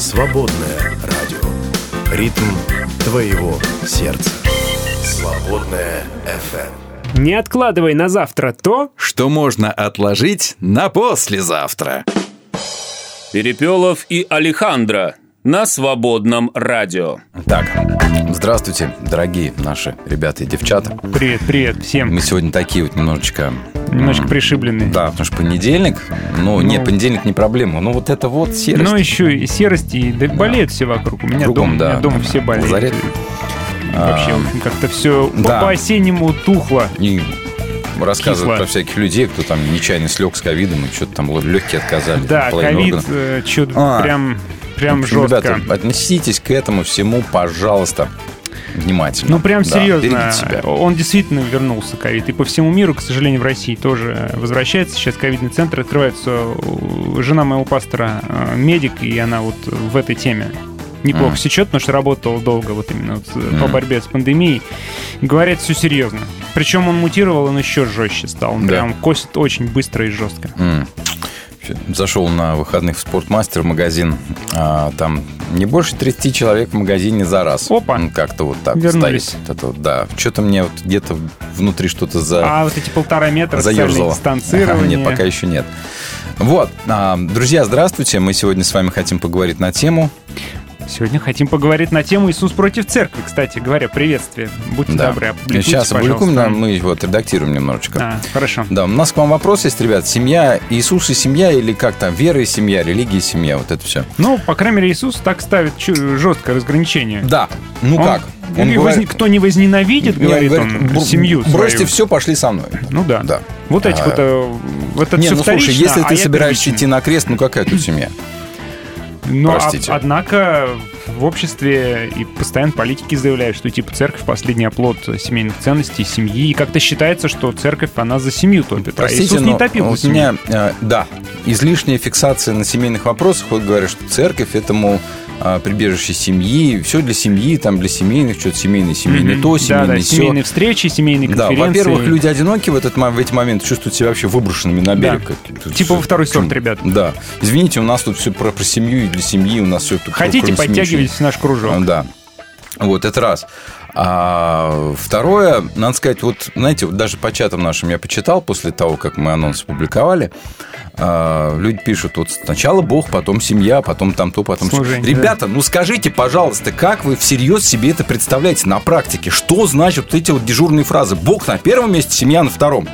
Свободное радио. Ритм твоего сердца. Свободное FM. Не откладывай на завтра то, Что можно отложить на послезавтра. Перепелов и Алехандро на свободном радио. Так, здравствуйте, дорогие наши ребята и девчата. привет, привет всем, Мы сегодня такие вот немножечко... немножко пришибленные. Да, потому что понедельник, ну, нет, понедельник не проблема, ну вот это вот серость. Но еще и серости, и да болеют все вокруг. У меня Кругом, дома, у меня да. дома все болеют. Лазарет. Вообще, общем, как-то все да. по-осеннему тухло. И рассказывают Кисло. про всяких людей, кто там нечаянно слег с ковидом, и что-то там легкие отказали. Да, ковид, органов. что-то А. прям, прям жестко. Ребята, отнеситесь к этому всему, пожалуйста, внимательно. Ну, прям Да, серьезно. себя. Он действительно вернулся, ковид. И по всему миру, к сожалению, в России тоже возвращается. Сейчас ковидный центр открывается. Жена моего пастора э, медик, и она вот в этой теме неплохо Мгм. сечет, потому что работала долго вот именно вот, э, по борьбе с пандемией. Говорят, все серьезно. Причем он мутировал, он еще жестче стал. Он Да. прям косит очень быстро и жестко. М. Зашел на выходных в спортмастер магазин. а, там не больше 30 человек в магазине за раз. Опа. Как-то вот так Вернулись. Вот это вот, да. Что-то мне вот где-то внутри что-то за... А вот эти полтора метра заерзало. дистанцирование. Нет, пока еще нет. Вот, а, друзья, здравствуйте. Мы сегодня с вами хотим поговорить на тему. Сегодня хотим поговорить на тему Иисус против церкви. Кстати говоря, приветствие. Будьте Да. добры, опубликуйте, Сейчас опубликуем, да, мы вот редактируем немножечко. А, хорошо. Да, у нас к вам вопрос есть, ребят. Семья, Иисус и семья или как там, вера и семья, религия и семья, вот это все. Ну, по крайней мере, Иисус так ставит жесткое разграничение. Да, ну Он- как? или возни- Кто не возненавидит, говорит он, бр- семью Бросьте свою. все, пошли со мной. Ну да. Да. Вот эти А, вот, э, вот это Не, все ну слушай, если а ты собираешься идти на крест, ну какая тут семья? Но, а- простите. однако в обществе и постоянно политики заявляют, что типа церковь последний оплот семейных ценностей, семьи. И как-то считается, что церковь, она за семью топит. Простите, а Иисус не топил за у семью. меня, э, да, излишняя фиксация на семейных вопросах. Вот говорят, что церковь это, мол, прибежище семьи, все для семьи, там для семейных, что-то семейное, семейное Мгм. то, да, семейное да, все. семейные встречи, семейные Да, конференции. во-первых, люди одинокие в, этот, в эти моменты чувствуют себя вообще выброшенными на берег. Да. Тут Типа во второй сорт, ребят. Да. Извините, у нас тут все про, про семью и для семьи, у нас все тут Хотите, подтягивайтесь в наш кружок. Да. Вот, это раз. А второе, надо сказать, вот, знаете, вот даже по чатам нашим я почитал после того, как мы анонс опубликовали, а, люди пишут, вот сначала Бог, потом семья, потом там то, потом... Служение, Ребята, ну скажите, пожалуйста, как вы всерьез себе это представляете на практике? Что значат вот эти вот дежурные фразы? Бог на первом месте, семья на втором.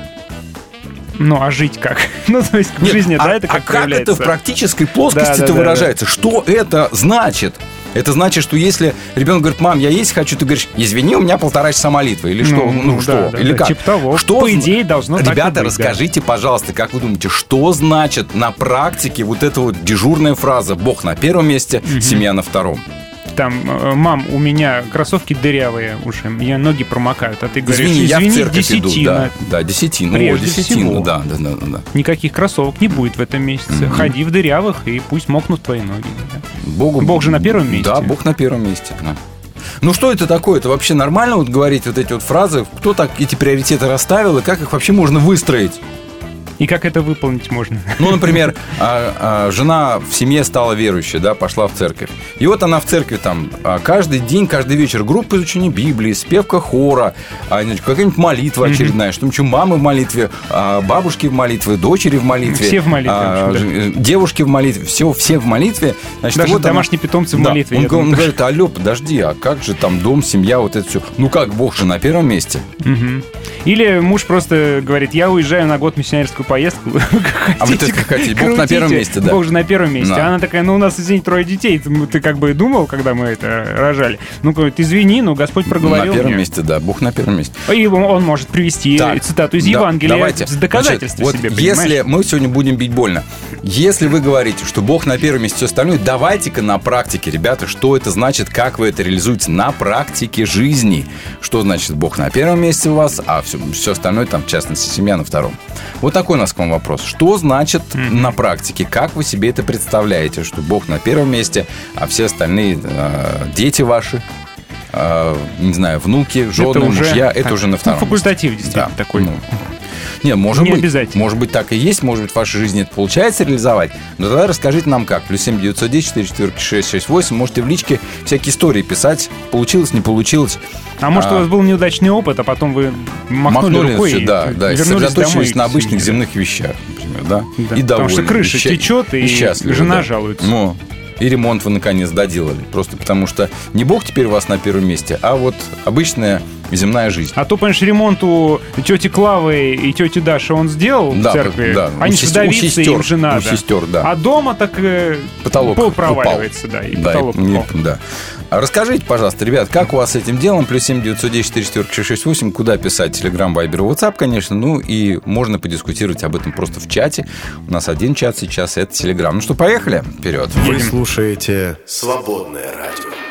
Ну, а жить как? Ну, то есть в Нет, жизни, а, да, это а как как это в практической плоскости Да, да, это да, выражается? Что это значит? Это значит, что если ребенок говорит, мам, я есть хочу, ты говоришь, извини, у меня полтора часа молитвы. Или что? Ну, Ну, ну, что? да, да, Или да, как? типа того. Что По идее, должно Ребята, быть, да. расскажите, пожалуйста, как вы думаете, что значит на практике вот эта вот дежурная фраза «Бог на первом месте, семья на втором»? Там, э, мам, у меня кроссовки дырявые уже, мне ноги промокают, а ты говоришь, Извини, я в извини, церковь иду. десятина. Да, да, десятина. О, десятина, всего. да, да, да, да. Никаких кроссовок не будет в этом месяце. Ходи в дырявых, и пусть мокнут твои ноги. Богу, Бог же на первом месте. Да, Бог на первом месте. да. Ну что это такое? Это вообще нормально вот говорить вот эти вот фразы? Кто так эти приоритеты расставил и как их вообще можно выстроить? И как это выполнить можно? Ну, например, а, а, жена в семье стала верующей, да, пошла в церковь. И вот она в церкви там а, каждый день, каждый вечер группа изучения Библии, спевка хора, какая-нибудь молитва очередная, что нибудь мамы в молитве, бабушки в молитве, дочери в молитве. Все в молитве, ж- девушки в молитве, все, все в молитве. Значит, Даже вот домашние питомцы в молитве. Он, он говорит, алло, подожди, а как же там дом, семья, вот это все? Ну как, Бог же на первом месте. Или муж просто говорит, я уезжаю на год в миссионерскую поездку. А вы хотите, Бог на первом месте, да. Бог же на первом месте. Она такая, ну у нас, извини, трое детей. Ты, как бы думал, когда мы это рожали? Ну, говорит, извини, но Господь проговорил на первом месте, да, Бог на первом месте. И он, может привести цитату из Евангелия с доказательством себе, если мы сегодня будем бить больно, если вы говорите, что Бог на первом месте, все остальное, давайте-ка на практике, ребята, что это значит, как вы это реализуете на практике жизни. Что значит Бог на первом месте у вас, а все, все остальное, там, в частности, семья на втором. Вот такой у нас к вам вопрос. Что значит на практике? Как вы себе это представляете, что Бог на первом месте, а все остальные э, дети ваши, э, не знаю, внуки, жены, это уже, мужья, это так, уже на ну, втором. месте. факультатив действительно Да, такой. ну. Не, может не быть. Обязательно. Может быть, так и есть, может быть, в вашей жизни это получается реализовать. Но тогда расскажите нам как. Плюс 7 910 4 4 Можете в личке всякие истории писать. Получилось, не получилось. А, а может, у вас был неудачный опыт, а потом вы махнули, махнули рукой все, и да, да, и сосредоточились на обычных земных вещах, например, да? да. И довольны. Потому что крыша и течет, и, и счастливы, жена да. жалуется. Ну, и ремонт вы наконец доделали. Просто потому что не Бог теперь у вас на первом месте, а вот обычная земная жизнь. А то, понимаешь, ремонт у тети Клавы и тети Даши он сделал да, в церкви. Да, Они у сестер, вдовицы, у сестер, им же. У сестер, да. А дома так э, потолок пол проваливается, упал. да, и да, потолок и, упал. Да. А расскажите, пожалуйста, ребят, как у вас с этим делом? Плюс 7 910 44 668. Куда писать? Телеграм, Вайбер, Ватсап, конечно. Ну и можно подискутировать об этом просто в чате. У нас один чат сейчас, это Телеграм. Ну что, поехали? Вперед. Вы слушаете «Свободное радио».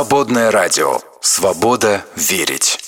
Свободное радио. Свобода верить.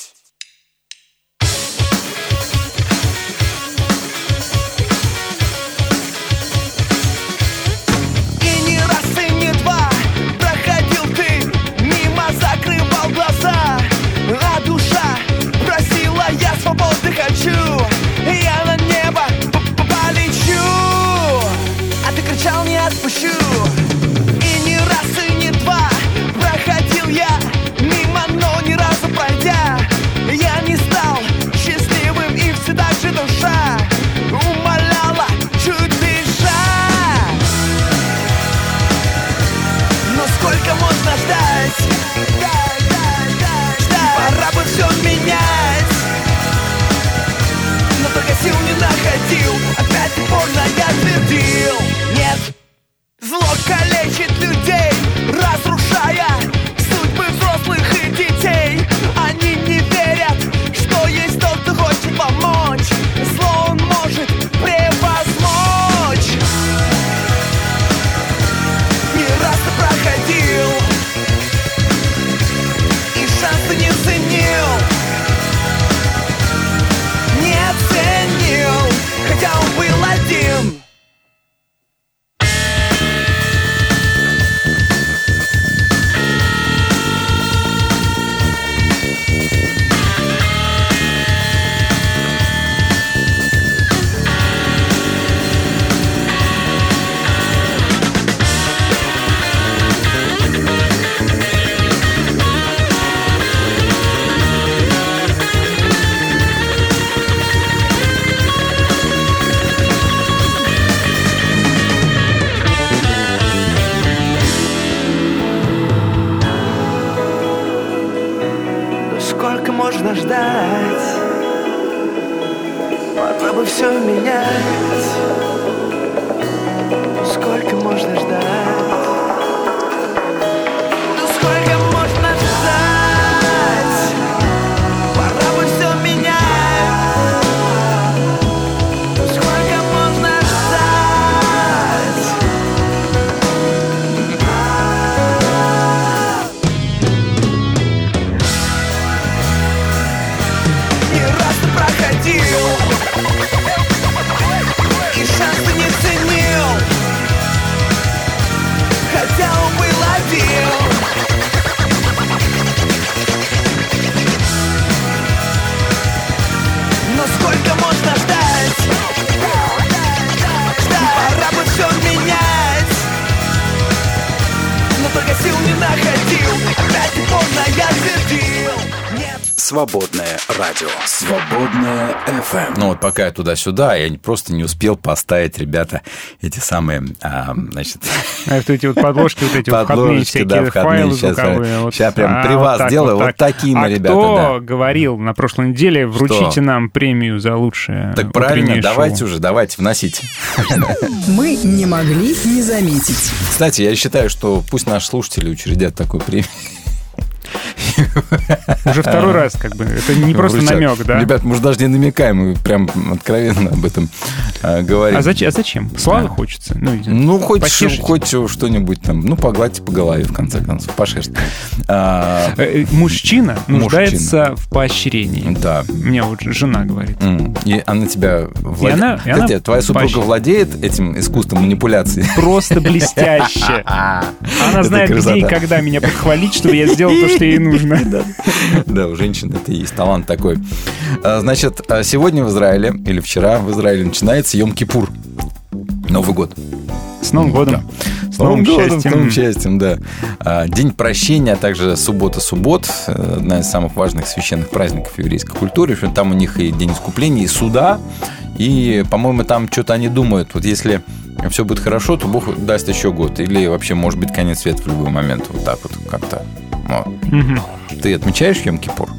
Могла FM. Ну вот пока я туда-сюда, я просто не успел поставить, ребята, эти самые, а, значит, А вот эти вот подложки, вот эти вот входные да, входные. файлы Щас, звуковые. вот. щас прям А, при вас так, сделаю. Вот так. такие мы, а ребята, кто да. говорил на прошлой неделе, вручите нам премию за лучшее так правильно, шоу? давайте уже, давайте, вносите. Мы не могли не заметить. Кстати, я считаю, что пусть наши слушатели учредят такую премию. Уже второй раз, как бы. Это не просто намек, да? Ребят, мы же даже не намекаем, мы прям откровенно об этом э, говорим. А зачем? А? Славы хочется. Ну, Ну, хоть, что-нибудь там, ну, погладьте по голове, в конце концов, по шерсти. А, Э, э, Мужчина нуждается в поощрении. да. Мне вот жена говорит. И она тебя владеет. она твоя супруга владеет этим искусством манипуляции? Просто блестяще. Она знает, где и когда меня похвалить, чтобы я сделал то, что ей нужно. Да, у женщин это и есть талант такой. А, Значит, а сегодня в Израиле, или вчера в Израиле начинается Йом-Кипур. Новый год. С Новым годом. С новым годом, с новым счастьем. счастьем, да. А, День прощения, а также суббота-суббот. э, Одна из самых важных священных праздников еврейской культуры. Там у них и День искупления, и суда. И, по-моему, там что-то они думают. Вот если все будет хорошо, то Бог даст еще год. Или вообще, может быть, конец света в любой момент. Вот так вот как-то. Вот. Мгм. Ты отмечаешь Йом-Кипур?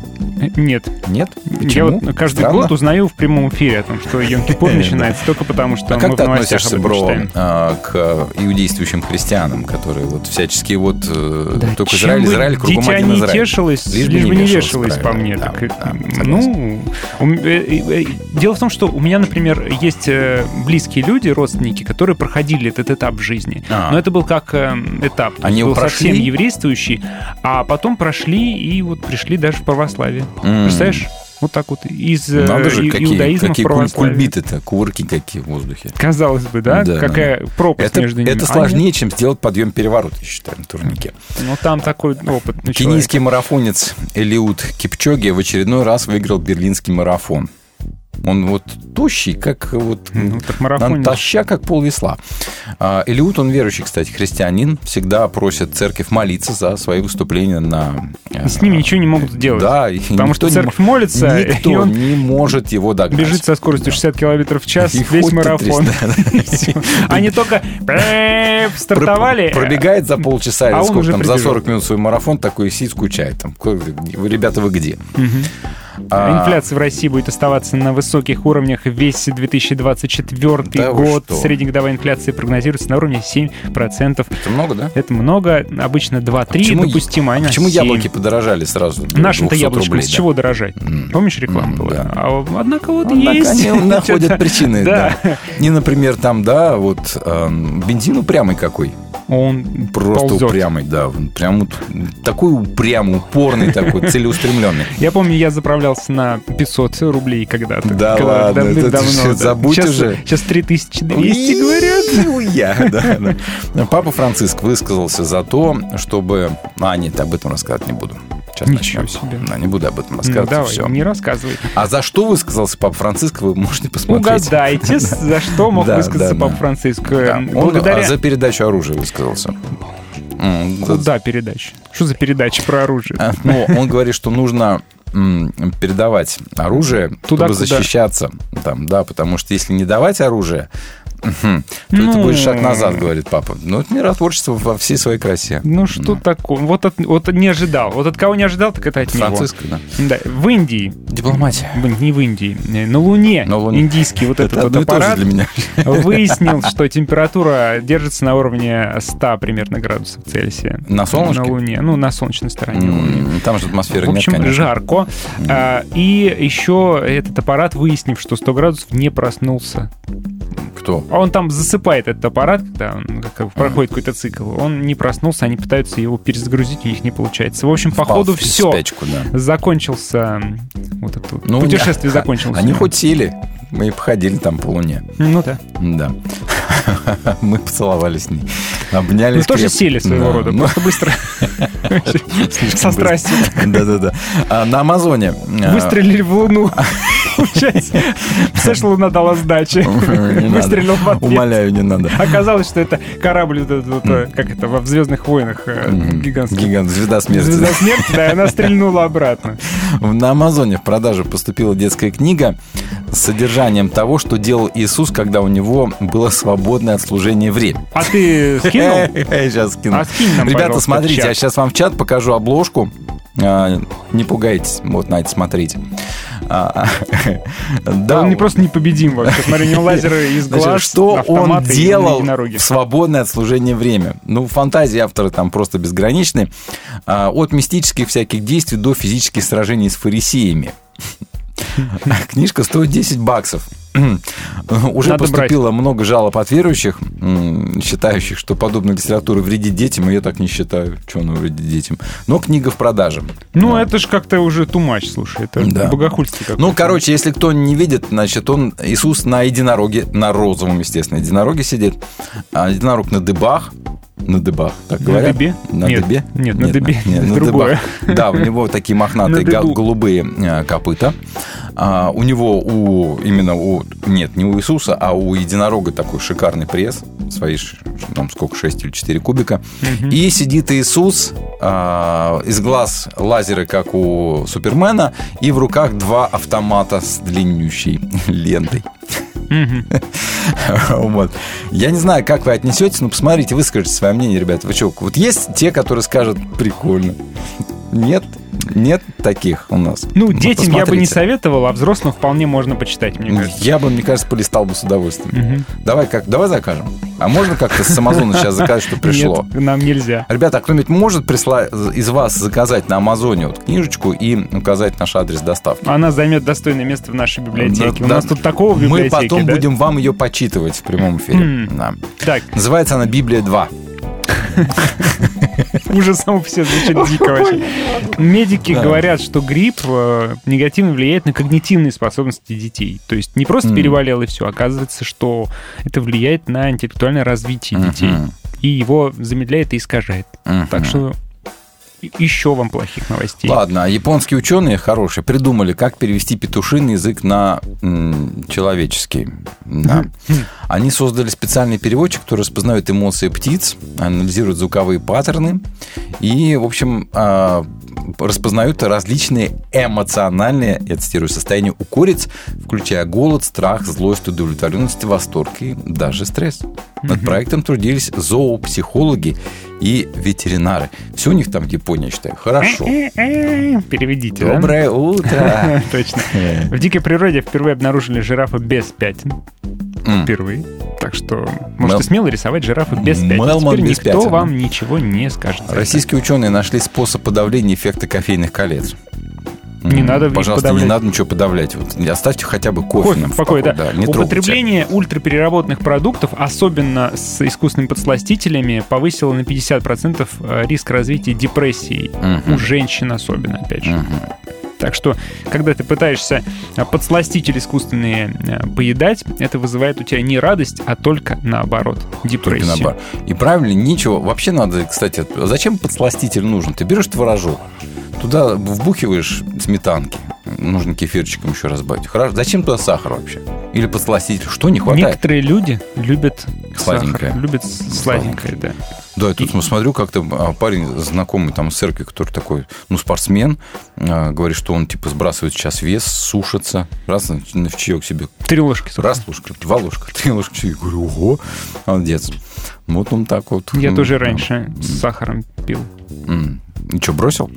Нет. Нет? Я Почему? вот каждый Странно. год узнаю в прямом эфире о том, что Йом-Кипур начинается только потому, что А мы как ты относишься, бро, а, к иудействующим христианам, которые вот всячески вот э, только Израиль, Израиль, кругом один не Израиль. тешилось, лишь, бы не вешалось по мне. ну, э, э, дело в том, что у меня, например, есть близкие люди, родственники, которые проходили этот этап жизни. А. Но это был как э, этап. Они был совсем еврействующий, а потом прошли и вот пришли даже в православие. М. Представляешь? Вот так вот из э, Надо же, и- какие, иудаизма какие куль- кульбиты-то, кувырки какие в воздухе. Казалось бы, да? Да. Какая пропасть Это, между ними. это А сложнее, чем сделать подъем-переворот, я считаю, на турнике. Ну, там такой опыт. Кенийский марафонец Элиут Кипчоги в очередной раз выиграл берлинский марафон. Он вот тощий, как вот Ну, натоща, как пол весла. А, Элиут, он верующий, кстати, христианин, всегда просит церковь молиться за свои выступления на... И с ними ничего не могут сделать. Да, и Потому что не церковь мо- молится, и никто он не может его догнать. бежит со скоростью 60 километров в час И весь марафон. Они только э, стартовали. Про- Пробегает за полчаса или А он сколько там, за прибежал. 40 минут свой марафон, такой сидит, скучает. Там, «Ко- вы, ребята, вы где? А, Инфляция в России будет оставаться на высоких уровнях весь 2024 Да год. Среднегодовая инфляция прогнозируется на уровне 7%. Это много, да? Это много, обычно 2-3 Почему- допустимо. а не Почему 7. яблоки подорожали сразу? Нашим-то 200 яблочкам рублей, с да? чего дорожать? М. Помнишь, реклама М, была? да. А, однако вот Однако есть. они находят причины, Да. И, например, там, да, вот эм, бензин упрямый какой. Он Просто ползет. упрямый, да. Прям вот такой упрямый, упорный такой, целеустремленный. Я помню, я заправлялся на 500 рублей когда-то. Да ладно, это давным-давно, ты да. забудь сейчас, уже. Сейчас 3200 говорят. Я, да. Папа Франциск высказался за то, чтобы... А, нет, об этом рассказывать не буду. Сейчас Ничего начнем. себе. Да, не буду об этом рассказывать. давай, всё. не рассказывай. А за что высказался Папа Франциск, вы можете посмотреть. Угадайте, за что мог высказаться Папа. Франциск. Да, Э, Он а, за передачу оружия высказался. Куда передача? Что за передача про оружие? А, Ну, он говорит, что нужно передавать оружие, Туда, чтобы защищаться. Там, да, потому что если не давать оружие, Хм. То Ну. это будет шаг назад, говорит папа. Ну, это миротворчество во всей своей красе. Ну что такое? Вот, от, вот не ожидал. Вот от кого не ожидал, так это от него. Франциско, да. Да, в Индии, Дипломатия. не в Индии, э, на Луне, На Луне. индийский вот этот Это вот аппарат для меня. выяснил, что температура держится на уровне 100 примерно градусов Цельсия. На солнышке? На Луне, ну, на солнечной стороне Луны. Там же атмосферы В общем, нет, жарко. А, и еще этот аппарат, выяснив, что 100 градусов, не проснулся. Кто? А он там засыпает этот аппарат, когда он как проходит какой-то цикл. Он не проснулся, они пытаются его перезагрузить, у них не получается. В общем, Впал ходу в все. спячку, да. Закончился вот это Ну, путешествие не- закончилось. Они хоть сели. Мы походили там по луне. Ну да. Да. Мы поцеловались с ней. Обнялись. Ну тоже сели своего Да. рода. Ну, Просто быстро. Со страстью. Да-да-да. А На Амазоне. Выстрелили в Луну. Получается, Представляешь, Луна дала сдачи. Выстрелил в ответ. Умоляю, не надо. Оказалось, что это корабль, как это, во «Звездных войнах» э, гигантский. Гигант, звезда смерти. Звезда смерти, да, и она стрельнула обратно. На Амазоне в продажу поступила детская книга с содержанием того, что делал Иисус, когда у него было свободное от служения время. А ты скинул? Я сейчас скину. А скинь нам, Ребята, смотрите, я сейчас вам в чат покажу обложку. А, Не пугайтесь, вот на это смотрите. Да он не просто непобедим вообще. Смотри, у него лазеры из глаз, что он делал в свободное от служения время? Ну, фантазии автора там просто безграничны. А, От мистических всяких действий до физических сражений с фарисеями. Книжка стоит 10 баксов. Уже Надо поступило много жалоб от верующих, считающих, что подобная литература вредит детям, и я так не считаю, что она вредит детям. Но книга в продаже. Ну, это ж как-то уже тумач, слушай. Это Да. богохульство какое-то. Ну, короче, если кто не видит, значит, он, Иисус на единороге, на розовом, естественно, единороге сидит, а единорог на дыбах, на дыбах, так На говорят? дыбе? На Нет, дыбе? нет, на дыбе нет, на другое. дыбах. Да, у него такие мохнатые На голубые э, копыта. А, у него, у именно у, нет, не у Иисуса, а у единорога такой шикарный пресс, свои, там сколько, 6 или 4 кубика. И сидит Иисус, а, из глаз лазеры, как у Супермена, и в руках два автомата с длиннющей лентой. Вот. Я не знаю, как вы отнесетесь, но посмотрите, выскажите свое мнение, ребята. Вы что, вот есть те, которые скажут, прикольно. Нет, нет таких у нас. Ну, детям я бы не советовал, а взрослым вполне можно почитать, мне кажется. Я бы, мне кажется, полистал бы с удовольствием. Мгм. Давай как, давай закажем. А можно как-то с Амазона сейчас заказать, что пришло? Нет, нам нельзя. Ребята, а кто-нибудь может присла... из вас заказать на Амазоне вот книжечку и указать наш адрес доставки? Она займет достойное место в нашей библиотеке. Да, У нас да. тут такого в Мы библиотеке, потом да? будем вам ее почитывать в прямом эфире. М. Да. Так, Называется она «Библия 2». уже само все звучит дико вообще. Медики говорят, что грипп э, негативно влияет на когнитивные способности детей. То есть не просто Мгм. переболел и все, оказывается, что это влияет на интеллектуальное развитие детей. И его замедляет и искажает. Так что еще вам плохих новостей. Ладно, а японские ученые хорошие придумали, как перевести петушиный язык на м, человеческий. Да. Они создали специальный переводчик, который распознает эмоции птиц, анализирует звуковые паттерны и, в общем, а, распознают различные эмоциональные, я цитирую, состояния у куриц, включая голод, страх, злость, удовлетворенность, восторг и даже стресс. Над проектом трудились зоопсихологи и ветеринары. Все у них там в Японии, считаю, хорошо. Переведите, да? Доброе утро. Точно. В дикой природе впервые обнаружили жирафа без пятен. Впервые. Так что можете Мел- смело рисовать жирафа без пятен. Мелман Теперь без никто пятен. вам ничего не скажет. Российские ученые нашли способ подавления эффекта кофейных колец. Не надо Пожалуйста, подавлять. не надо ничего подавлять. Вот, оставьте хотя бы кофе. Кофе в покое, да. не трогайте. Употребление ультрапереработанных продуктов, особенно с искусственными подсластителями, повысило на 50% э, риск развития депрессии. Мгм. У женщин особенно, опять же. Мгм. Так что, когда ты пытаешься э, подсластители искусственные э, поедать, это вызывает у тебя не радость, а только наоборот, Только депрессию. наоборот. И правильно, ничего. Вообще надо, кстати, а зачем подсластитель нужен? Ты берешь творожок, Туда вбухиваешь сметанки, нужно кефирчиком еще разбавить. Хорошо. Зачем туда сахар вообще? Или подсластитель? Что не хватает? Некоторые люди любят сладенькое. Сахар, любят сладенькое, да. Да, я тут и... смотрю, как-то а, парень знакомый там с церкви, который такой, ну, спортсмен, а, говорит, что он, типа, сбрасывает сейчас вес, сушится. Раз, в чаек себе. Три ложки. Только. Раз ложка, два ложка, три ложки. Я говорю, ого, молодец. Вот он так вот. Я ну, тоже раньше там. с сахаром пил. И что, бросил?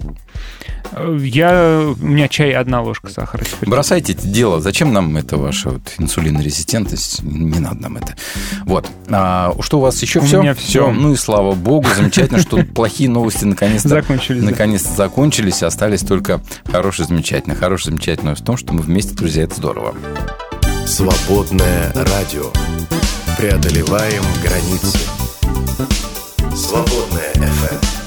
Я, у меня чай одна ложка сахара. Бросайте это дело. Зачем нам это ваша вот инсулинорезистентность? Не надо нам это. Вот. А, что у вас еще? У все? меня все. все. Ну и слава богу, замечательно, что плохие новости наконец-то закончились. Наконец-то закончились, остались только хорошие, замечательные. Хорошее, замечательное в том, что мы вместе, друзья, это здорово. Свободное радио. Преодолеваем границы. Свободное FM.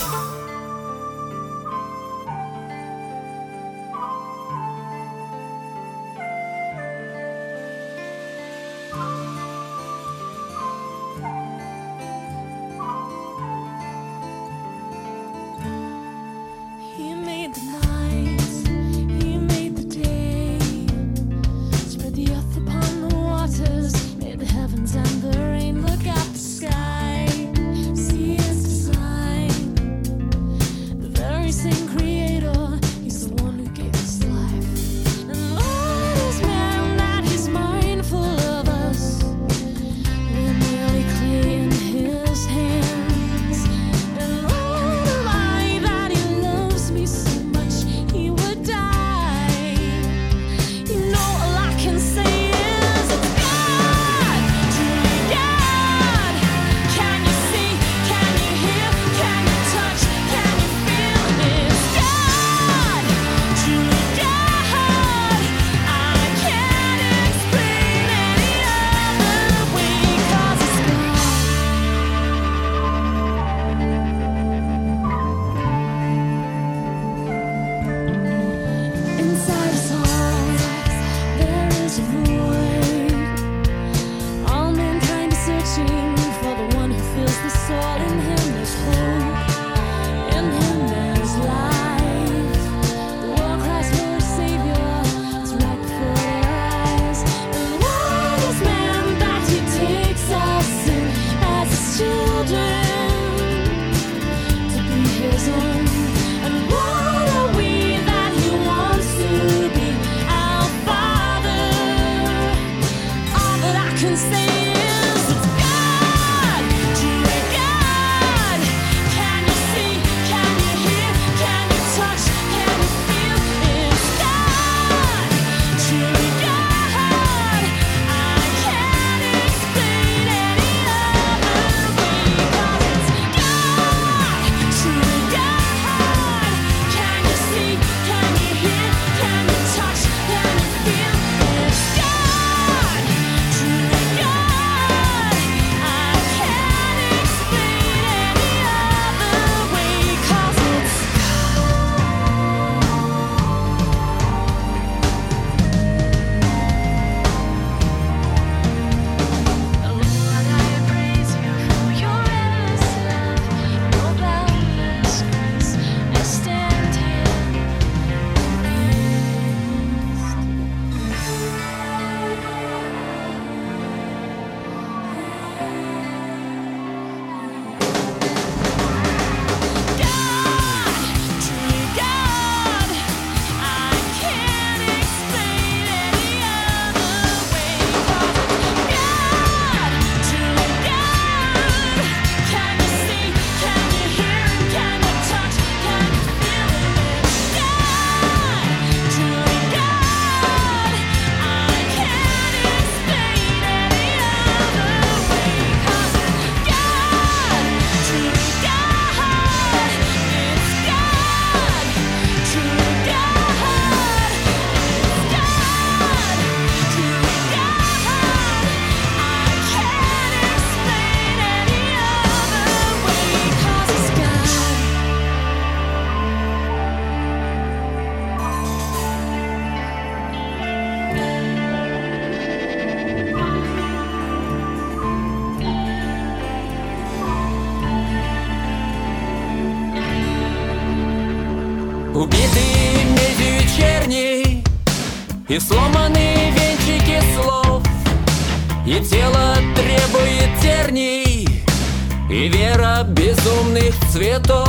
Цветов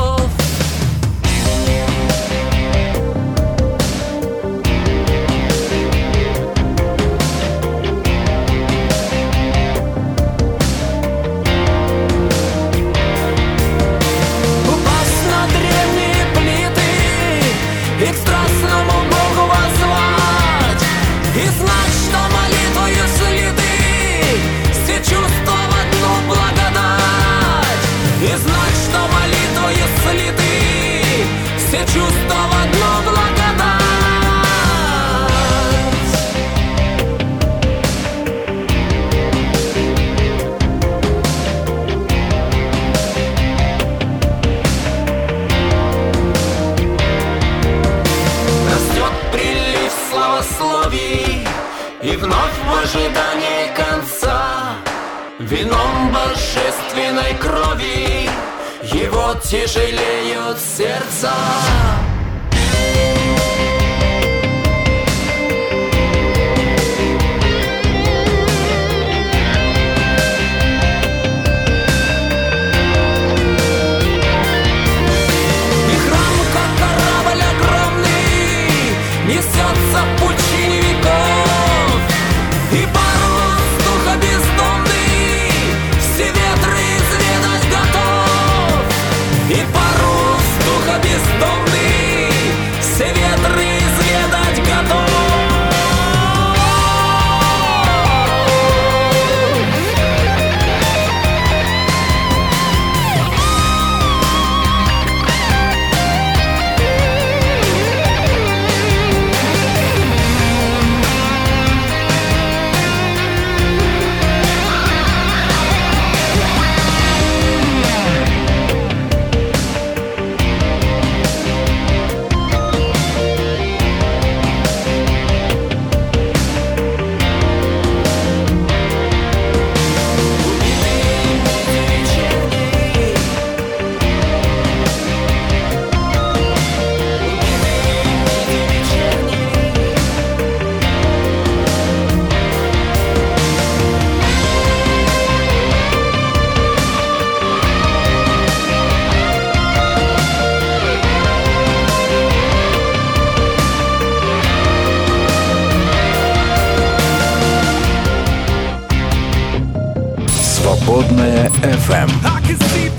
FM.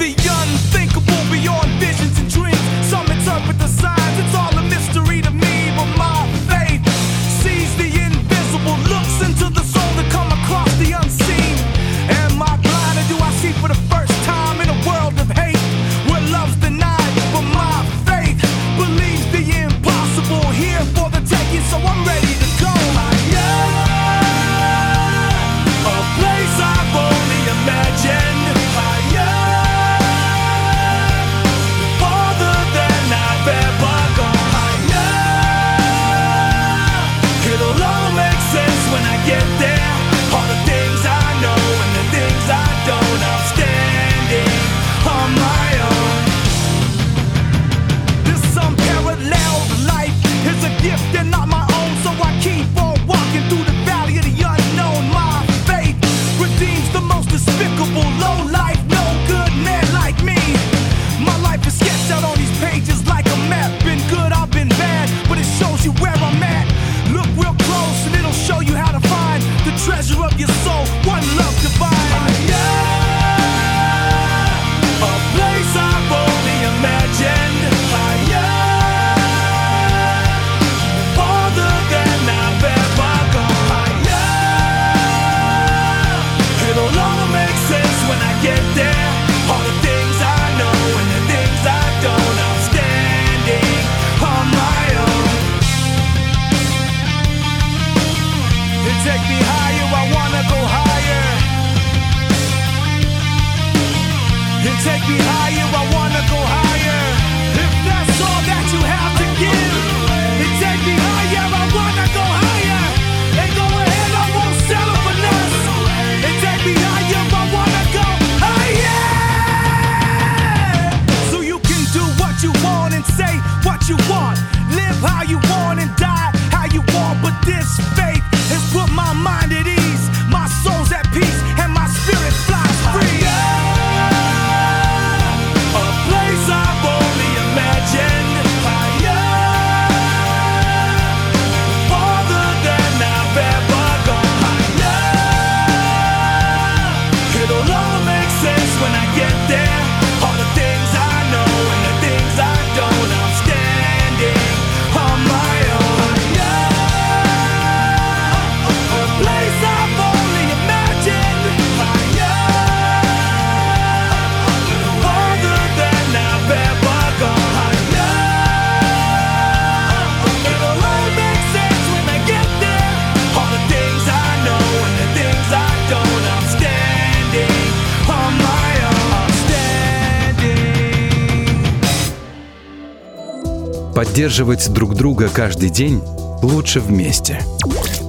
Поддерживать друг друга каждый день лучше вместе.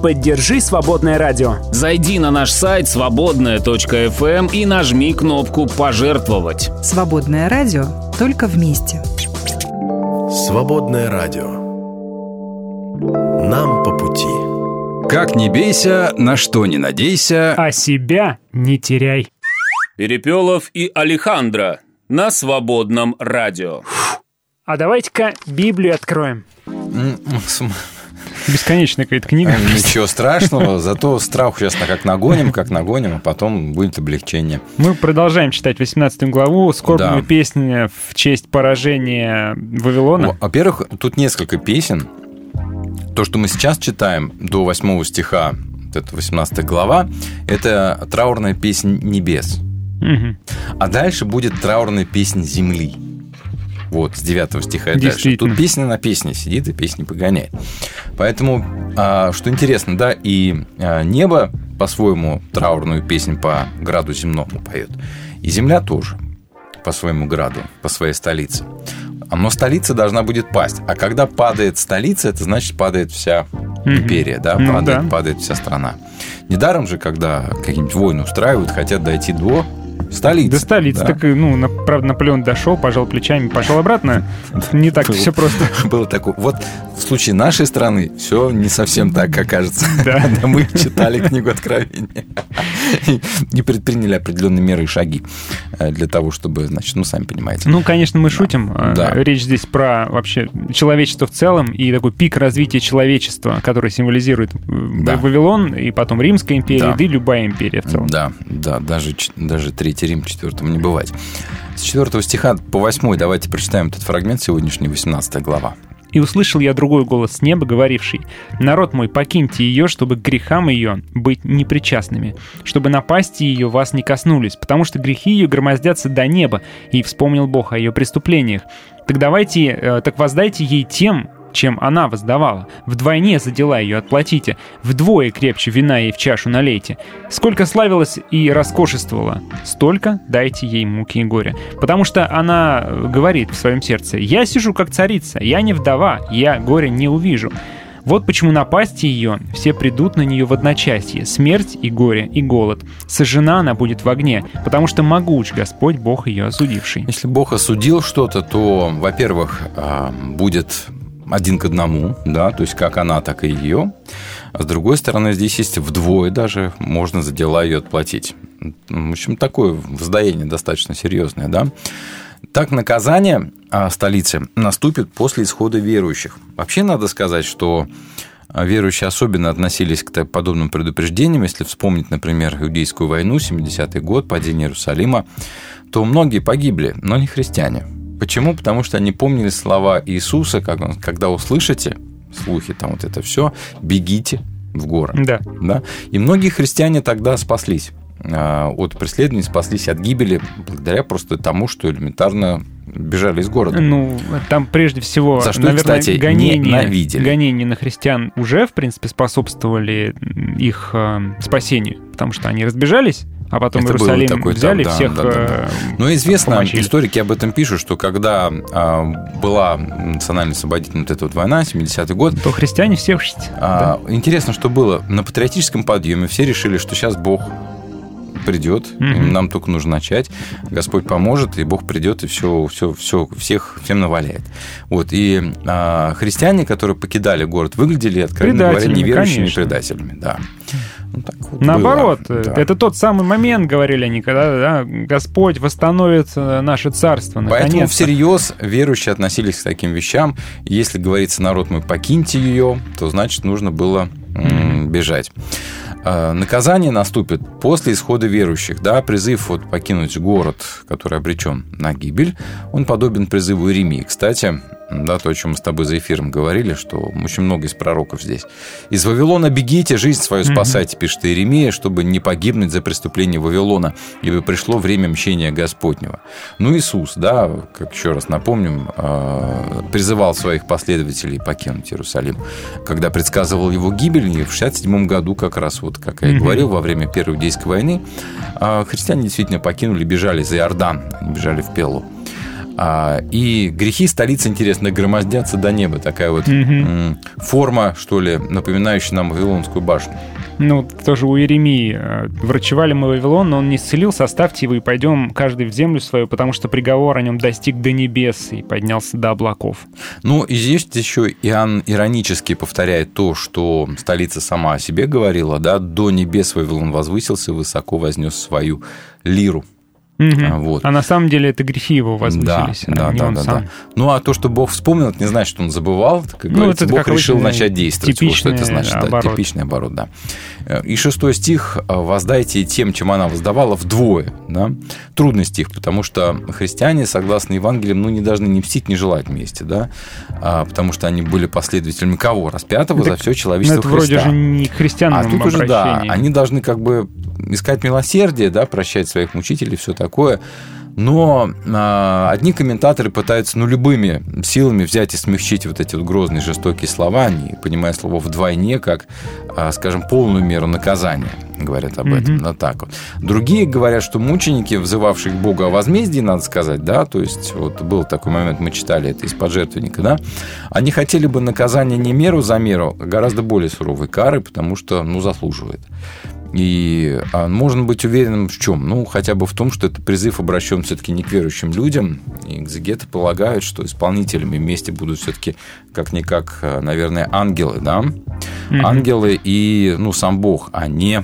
Поддержи «Свободное радио». Зайди на наш сайт свободная.фм и нажми кнопку «Пожертвовать». Свободное радио только вместе. Свободное радио. Нам по пути. Как не бейся, на что не надейся. А себя не теряй. Перепелов и Алехандро на свободном радио. А давайте-ка Библию откроем. М, см- Бесконечная какая-то книга. Ничего страшного, зато страх сейчас как нагоним, как нагоним, а потом будет облегчение. Мы продолжаем читать 18 главу, скорбную Да. песню в честь поражения Вавилона. Во- Во-первых, тут несколько песен. То, что мы сейчас читаем до 8 стиха, это 18 глава, это траурная песнь небес. Мгм. А дальше будет траурная песнь земли. Вот, с 9 стиха и дальше. Тут песня на песне сидит и песни погоняет. Поэтому, а, что интересно, да, и а, небо по-своему траурную песнь по граду земному поет. И земля тоже по своему граду, по своей столице. Но столица должна будет пасть. А когда падает столица, это значит падает вся империя, да, Ну падает, да. падает вся страна. Недаром же, когда какие-нибудь войны устраивают, хотят дойти до столицы. До столицы. да. Так, ну, на- правда, Наполеон дошел, пожал плечами, пошел обратно. Не так Было. все просто. Было такое. Вот в случае нашей страны все не совсем так, как кажется. Да. Когда мы читали книгу Откровения и- предприняли определенные меры и шаги э, для того, чтобы, значит, ну, сами понимаете. Ну, конечно, мы шутим. Э, Да. Речь здесь про вообще человечество в целом и такой пик развития человечества, который символизирует э, Да. Вавилон и потом Римская империя, Да. да и любая империя в целом. Да, да, даже, даже Третий Рим, четвертому не бывать. С 4 стиха по 8 давайте прочитаем этот фрагмент сегодняшний, 18 глава. И услышал я другой голос с неба, говоривший, «Народ мой, покиньте ее, чтобы к грехам ее быть непричастными, чтобы напасти ее вас не коснулись, потому что грехи ее громоздятся до неба, и вспомнил Бог о ее преступлениях. Так давайте, э, так воздайте ей тем, чем она воздавала. Вдвойне за дела ее отплатите, вдвое крепче вина ей в чашу налейте. Сколько славилась и роскошествовала, столько дайте ей муки и горя. Потому что она э, говорит в своем сердце, «Я сижу как царица, я не вдова, я горя не увижу». Вот почему напасти ее все придут на нее в одночасье, смерть и горе, и голод. Сожжена она будет в огне, потому что могуч Господь Бог ее осудивший. Если Бог осудил что-то, то, во-первых, а, будет один к одному, да, то есть как она, так и ее. А с другой стороны, здесь есть вдвое даже можно за дела ее отплатить. В общем, такое воздаяние достаточно серьезное, да. Так наказание а, столицы наступит после исхода верующих. Вообще надо сказать, что а, верующие особенно относились к подобным предупреждениям. Если вспомнить, например, Иудейскую войну, 70-й год, падение Иерусалима, то многие погибли, но не христиане. Почему? Потому что они помнили слова Иисуса, как он, когда услышите слухи, там вот это все, бегите в горы. Да. Да? И многие христиане тогда спаслись а, от преследований, спаслись от гибели благодаря просто тому, что элементарно бежали из города. Ну, там прежде всего, За что, наверное, кстати, гонения, ненавидели. гонения на христиан уже, в принципе, способствовали их э, спасению, потому что они разбежались, а потом Это Иерусалим такой взяли, этап, да, всех да, да, да. э, Но известно, помочили. историки об этом пишут, что когда а, была национальная освободительная вот эта вот война, 70-й год, то христиане всех... а, интересно, что было. На патриотическом подъеме все решили, что сейчас Бог придет, Мгм. нам только нужно начать, Господь поможет, и Бог придет, и все, все, все, всех, всем наваляет. Вот, и а, христиане, которые покидали город, выглядели, откровенно говоря, неверующими конечно. предателями, да. Ну, так вот Наоборот, было, э, да. это тот самый момент, говорили они, когда да, Господь восстановит э, наше царство. Поэтому наконец-то. всерьез верующие относились к таким вещам. Если говорится, народ мой, покиньте ее, то значит нужно было м, бежать. А, Наказание наступит после исхода верующих. Да, призыв вот покинуть город, который обречен на гибель, он подобен призыву Иеремии. Кстати, да, то, о чем мы с тобой за эфиром говорили, что очень много из пророков здесь. «Из Вавилона бегите, жизнь свою спасайте», пишет Иеремия, чтобы не погибнуть за преступление Вавилона, ибо пришло время мщения Господнего. Ну, Иисус, да, как еще раз напомним, э, призывал своих последователей покинуть Иерусалим, когда предсказывал его гибель, и в 67 году как раз, вот как я и говорил, во время Первой Иудейской войны, э, христиане действительно покинули, бежали за Иордан, бежали в Пелу. А, и грехи столицы, интересно, громоздятся до неба. Такая вот м, форма, что ли, напоминающая нам Вавилонскую башню. Ну, тоже у Иеремии. э, Врачевали мы Вавилон, но он не исцелился, оставьте его и пойдем каждый в землю свою, потому что приговор о нем достиг до небес и поднялся до облаков. Ну, и здесь еще Иоанн иронически повторяет то, что столица сама о себе говорила, да, до небес Вавилон возвысился, высоко вознес свою лиру. А, вот. А на самом деле это грехи его возвысились, Да, а да, не да, он да, сам. да. Ну, а то, что Бог вспомнил, это не значит, что он забывал. Как Ну, говорится, это Бог решил начать действовать. Вот что это значит, да, оборот. типичный оборот, да. И шестой стих «Воздайте тем, чем она воздавала, вдвое». Да? Трудный стих, потому что христиане, согласно Евангелиям, ну, не должны ни мстить, ни желать мести, да? А, потому что они были последователями кого? Распятого за Так, все Ну, человечество это вроде Христа. же не христианам А тут уже, да, они должны как бы искать милосердие, да, прощать своих мучителей, все такое. Но а, одни комментаторы пытаются, ну, любыми силами взять и смягчить вот эти вот грозные, жестокие слова, не понимая слово вдвойне, как, а, скажем, полную меру наказания, говорят об этом, да, так вот. Другие говорят, что мученики, взывавшие к Богу о возмездии, надо сказать, да, то есть вот был такой момент, мы читали это из пожертвенника, да, они хотели бы наказание не меру за меру, а гораздо более суровой кары, потому что, ну, заслуживает. И а, можно быть уверенным в чем? Ну, хотя бы в том, что это призыв обращен все-таки не к верующим людям. И экзегеты полагают, что исполнителями вместе будут все-таки как-никак, а, наверное, ангелы, да? Ангелы и, ну, сам Бог, а не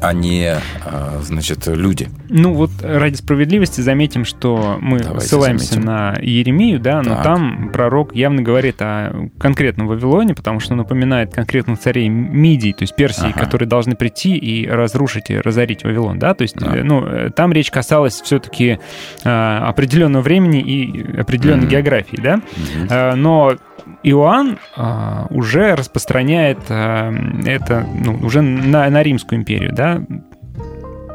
а не, а, значит, люди. Ну вот ради справедливости заметим, что мы Давайте ссылаемся заметим. на Иеремию, да, но Так. там пророк явно говорит о конкретном Вавилоне, потому что напоминает конкретных царей Мидии, то есть Персии, Ага. которые должны прийти и разрушить и разорить Вавилон, да, то есть, Да. ну, э, там речь касалась все-таки определенного времени и определенной Мгм. географии, да. Э, но Иоанн а, уже распространяет а, это ну, уже на, на Римскую империю, да.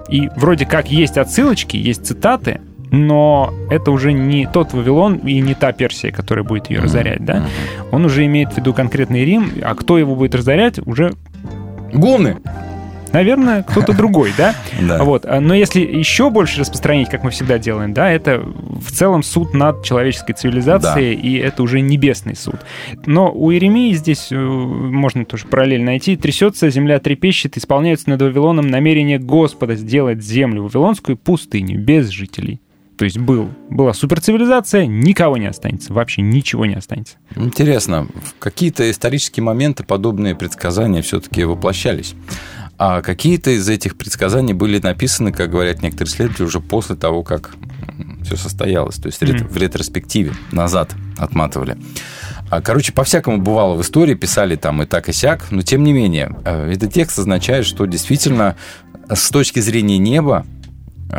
И вроде как есть отсылочки, есть цитаты, но это уже не тот Вавилон и не та Персия, которая будет ее разорять, да. Он уже имеет в виду конкретный Рим, а кто его будет разорять, уже, Гуны! Наверное, кто-то другой, да. Да. Вот. а, Но если еще больше распространить, как мы всегда делаем, да, это в целом суд над человеческой цивилизацией, и это уже небесный суд. Но у Иеремии здесь э, можно тоже параллель найти. «Трясется, земля трепещет, исполняются над Вавилоном намерение Господа сделать землю Вавилонскую пустыню, без жителей». То есть был, была суперцивилизация, никого не останется, вообще ничего не останется. Интересно, в какие-то исторические моменты подобные предсказания все-таки воплощались. А какие-то из этих предсказаний были написаны, как говорят некоторые исследователи, уже после того, как все состоялось. То есть Мгм. в ретроспективе назад отматывали. А, Короче, по-всякому бывало в истории, писали там и так, и сяк, но тем не менее, э, этот текст означает, что действительно с точки зрения неба,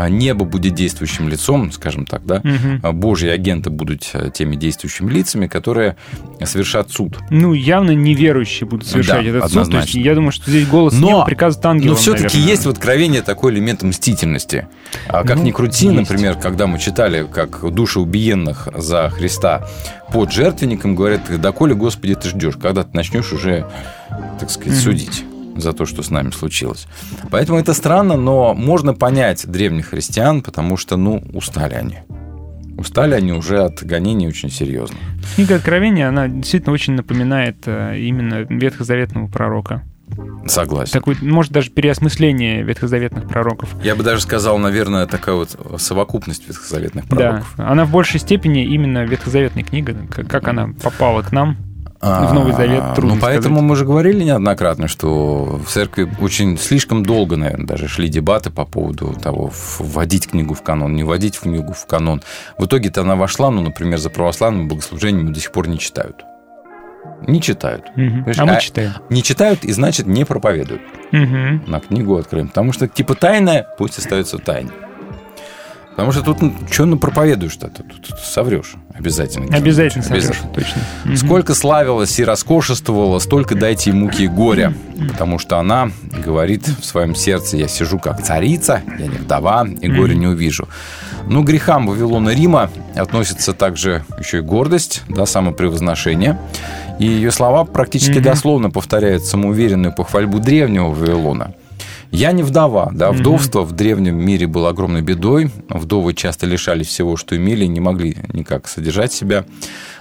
небо будет действующим лицом, скажем так, да, а Божьи агенты будут э, теми действующими лицами, которые совершат суд. Ну, явно неверующие будут совершать Да, этот суд. То есть однозначно. я думаю, что здесь голос Но- неба приказывает ангелам, Но все-таки есть в откровении такой элемент мстительности. А как Ну, ни крути, есть. например, когда мы читали, как души убиенных за Христа под жертвенником говорят, доколе, Господи, ты ждешь, когда ты начнешь уже, так сказать, Мгм. судить за то, что с нами случилось. Поэтому это странно, но можно понять древних христиан, потому что, ну, устали они. Устали они уже от гонений очень серьезно. Книга Откровения, она действительно очень напоминает э, именно ветхозаветного пророка. Согласен. Такое, может, даже переосмысление ветхозаветных пророков. Я бы даже сказал, наверное, такая вот совокупность ветхозаветных Да, пророков. она в большей степени именно ветхозаветная книга, как она попала к нам. В Новый Завет А, трудно Ну, поэтому сказать. мы же говорили неоднократно, что в церкви очень слишком долго, наверное, даже шли дебаты по поводу того, вводить книгу в канон, не вводить книгу в канон. В итоге-то она вошла, ну, например, за православным богослужением до сих пор не читают. Не читают. Понимаешь, А мы а- читаем. Не читают и, значит, не проповедуют Мгм. на книгу откроем. Потому что, типа, тайное пусть остается тайной. Потому что тут ну, что напроповедуешь-то? Тут, тут- тут соврешь обязательно. Обязательно соврешь, Обязательно. точно. Сколько славилась и роскошествовала, столько дайте и муки и горя. Потому что она говорит в своем сердце, я сижу как царица, я не вдова, и горя не увижу. Ну, к грехам Вавилона Рима относится также еще и гордость, да, самопревозношение. И ее слова практически дословно повторяют самоуверенную похвальбу древнего Вавилона. Я не вдова, да, вдовство в древнем мире было огромной бедой. Вдовы часто лишались всего, что имели, не могли никак содержать себя.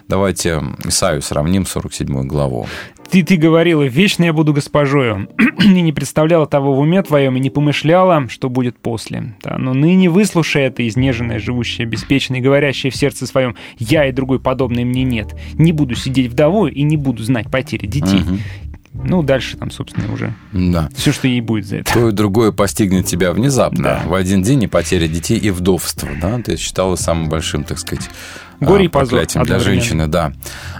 Давайте Исаю сравним 47 главу. Ты, ты говорила, вечно я буду госпожою, и не представляла того в уме твоем, и не помышляла, что будет после. Да, но ныне выслушай это, изнеженное, живущее, беспечное, и говорящее в сердце своем, я и другой подобный мне нет. Не буду сидеть вдовой и не буду знать потери детей. Ну, дальше там, собственно, уже Да. все, что ей будет за это. То и другое постигнет тебя внезапно. Да. В один день и потеря детей, и вдовство. Да? Ты считала самым большим, так сказать, Горе а, и позор проклятием для женщины. Да.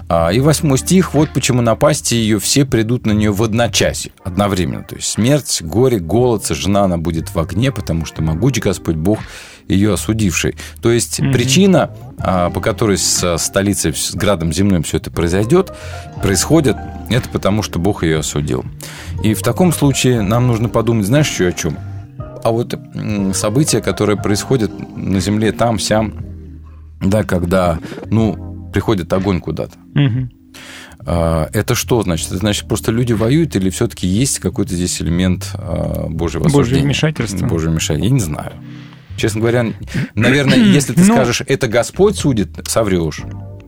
А, И восьмой стих. Вот почему напасти ее все придут на нее в одночасье, одновременно. То есть смерть, горе, голод, жена она будет в огне, потому что могучий Господь Бог ее осудивший. То есть причина, а, по которой с столицей, с градом земным все это произойдет, происходит, это потому, что Бог ее осудил. И в таком случае нам нужно подумать, знаешь, еще о чем? А вот события, которые происходят на земле там, сям, да, когда, ну, приходит огонь куда-то. А, Это что значит? Это значит, просто люди воюют или все-таки есть какой-то здесь элемент а, Божьего Божье осуждения? вмешательство. Божье вмешательство. Я не знаю. Честно говоря, наверное, если ты Ну. скажешь, это Господь судит, соврешь.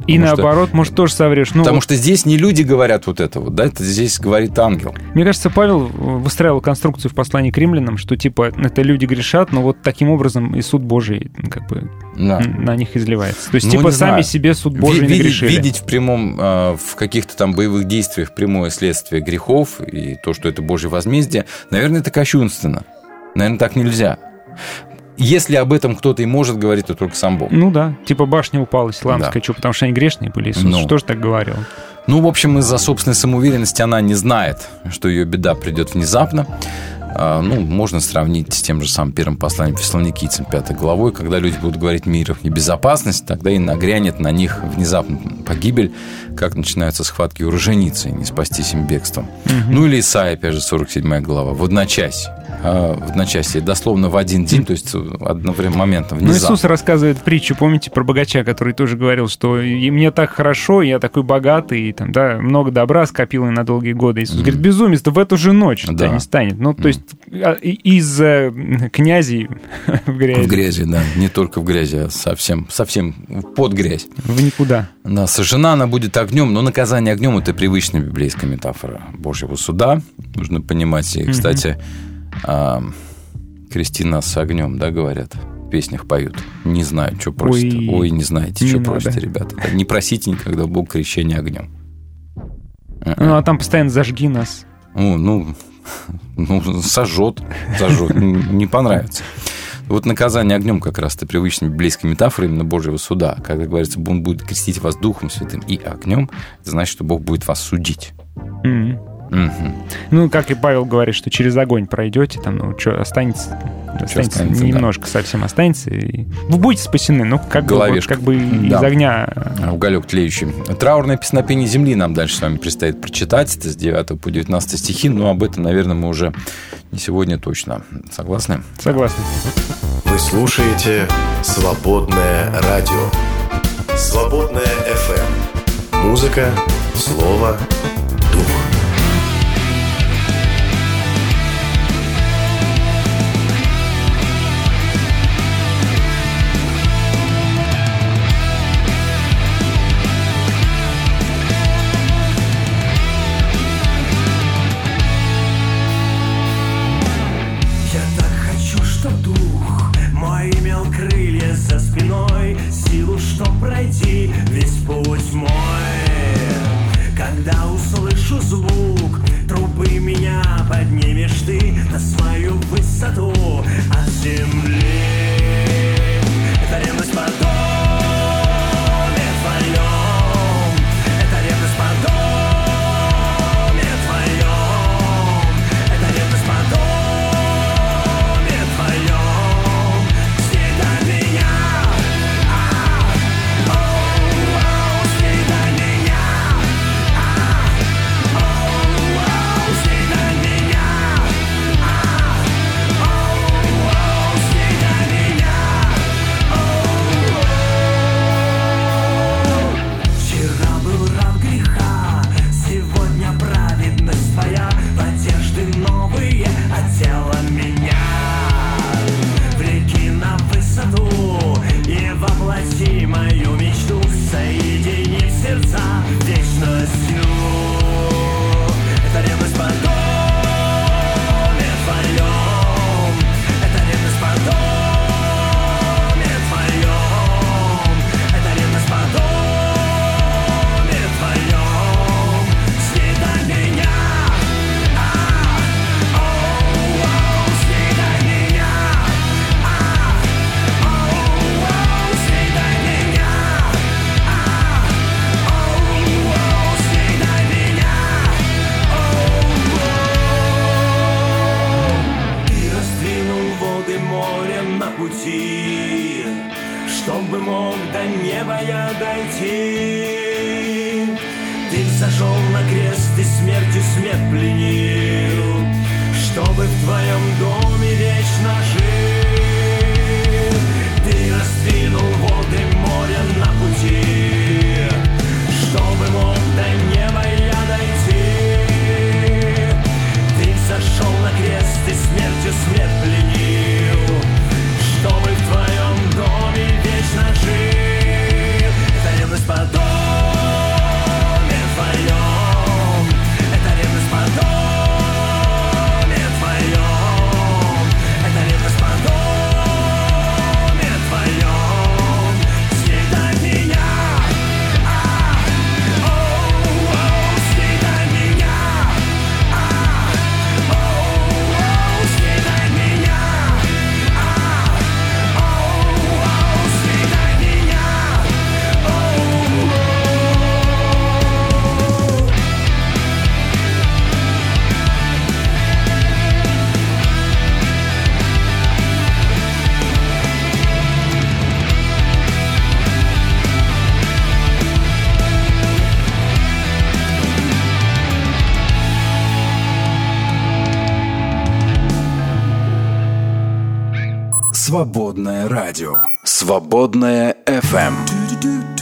И Потому что- наоборот, может, тоже соврешь. Ну, Потому вот что здесь не люди говорят вот это вот, да, это здесь говорит ангел. Мне кажется, Павел выстраивал конструкцию в послании к римлянам, что типа это люди грешат, но вот таким образом и суд Божий как бы Да. на них изливается. То есть Ну, типа не сами знаю. себе суд Ви- Божий не видеть, грешили. видеть в прямом, э, в каких-то там боевых действиях прямое следствие грехов и то, что это Божье возмездие, наверное, это кощунственно. Наверное, так нельзя. Если об этом кто-то и может говорить, то только сам Бог. Ну да, типа башня упала Силамская, Да. что, потому что они грешные были. Иисус Ну. что же так говорил? Ну, в общем, из-за собственной самоуверенности она не знает, что ее беда придет внезапно. А, Ну, можно сравнить с тем же самым первым посланием Фессалоникийцам, пятой главой, когда люди будут говорить мир и безопасность, тогда и нагрянет на них внезапно погибель, как начинаются схватки уроженицы, и не спастись им бегством. Ну, или Исаия, опять же, 47 глава, в одночасье. А, В одночасье, дословно в один день, то есть одновременно, Ну, внезапно. Иисус рассказывает притчу, помните, про богача, который тоже говорил, что и мне так хорошо, я такой богатый, и там, да, много добра скопил и на долгие годы. Иисус говорит, безумец, да в эту же ночь Да. не станет. Ну, то есть из э, князей в грязь, В грязи, да. Не только в грязи, а совсем, совсем под грязь. в никуда. Да, сожжена она будет огнем, но наказание огнем – это привычная библейская метафора Божьего суда. Нужно понимать. И, кстати, а, крести нас с огнем, да, говорят, в песнях поют. Не знаю, что просите. Ой. Ой, не знаете, Не что надо. просите, ребята. Не просите никогда Бог крещения огнем. Ну, а там постоянно зажги нас. Ну, ну, ну сожжет, сожжет, не понравится. Вот наказание огнем как раз-то привычной библейской метафорой именно Божьего суда. Когда говорится, Он будет крестить вас Духом Святым и огнем, это значит, что Бог будет вас судить. Мгм. Мгм. Ну, как и Павел говорит, что через огонь пройдете, там, ну, что, останется, останется, останется, да. немножко совсем останется. И вы будете спасены, ну, как бы, Головешка. как бы из Да. огня. А, Уголек тлеющий. Траурное песнопение земли нам дальше с вами предстоит прочитать. Это с 9 по 19 стихи, но об этом, наверное, мы уже не сегодня точно. Согласны? Согласен. Вы слушаете «Свободное радио». «Свободное FM». Музыка, слово, дух. Высоту от земли.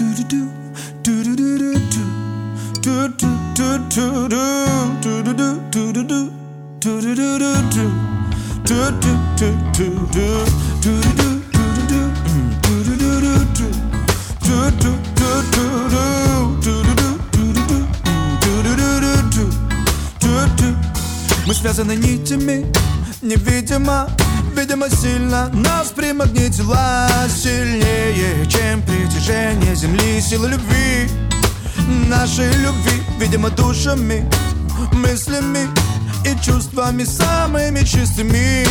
Мы Видимо, сильно нас примагнитила Сильнее, чем притяжение Земли Сила любви, нашей любви Видимо, душами, мыслями И чувствами самыми чистыми.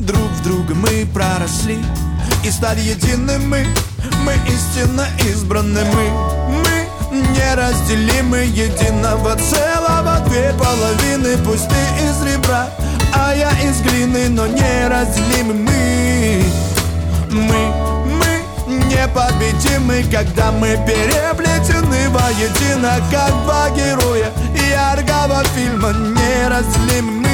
Друг в друга мы проросли И стали едиными Мы. Истинно избраны Мы, мы неразделимы Единого целого Две половины Пусть ты из ребра а я из глины, но неразделимы мы Мы, мы непобедимы, когда мы переплетены воедино Как два героя яркого фильма Неразделимы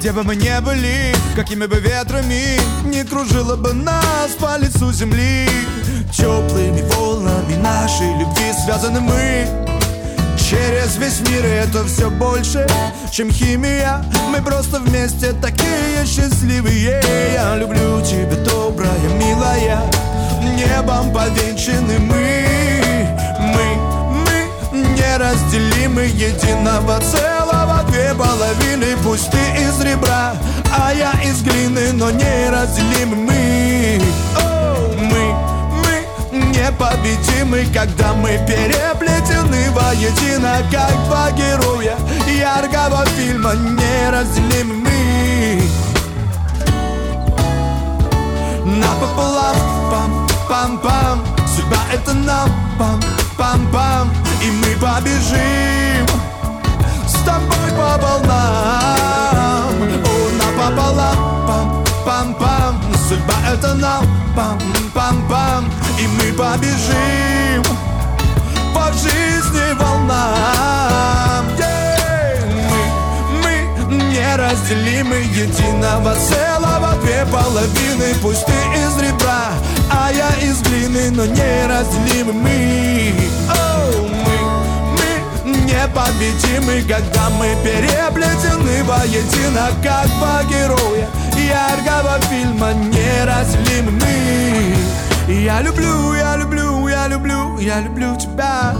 где бы мы не были, какими бы ветрами Не кружило бы нас по лицу земли Теплыми волнами нашей любви связаны мы. Через весь мир и это все больше, чем химия. Мы просто вместе такие счастливые. Я люблю тебя, добрая, милая. Небом повенчаны мы. Мы, мы неразделимы Единого целого две половины Пусть ты из ребра, а я из глины Но неразделимы мы. Оу, Мы, мы непобедимы Когда мы переплетены воедино Как два героя яркого фильма Неразделимы мы. Напополам, пам-пам-пам Судьба это нам, пам-пам-пам И мы побежим С тобой по волнам. О, напополам, пам-пам-пам Судьба это нам, пам-пам-пам И мы побежим По жизни волнам. Yeah! Мы, мы неразделимы Единого целого. Две половины Пусть ты из ребра, а я из глины Но неразделимы мы непобедимы Когда мы переплетены воедино Как два героя. Яркого фильма Неразделимы мы Я люблю, я люблю, я люблю, я люблю тебя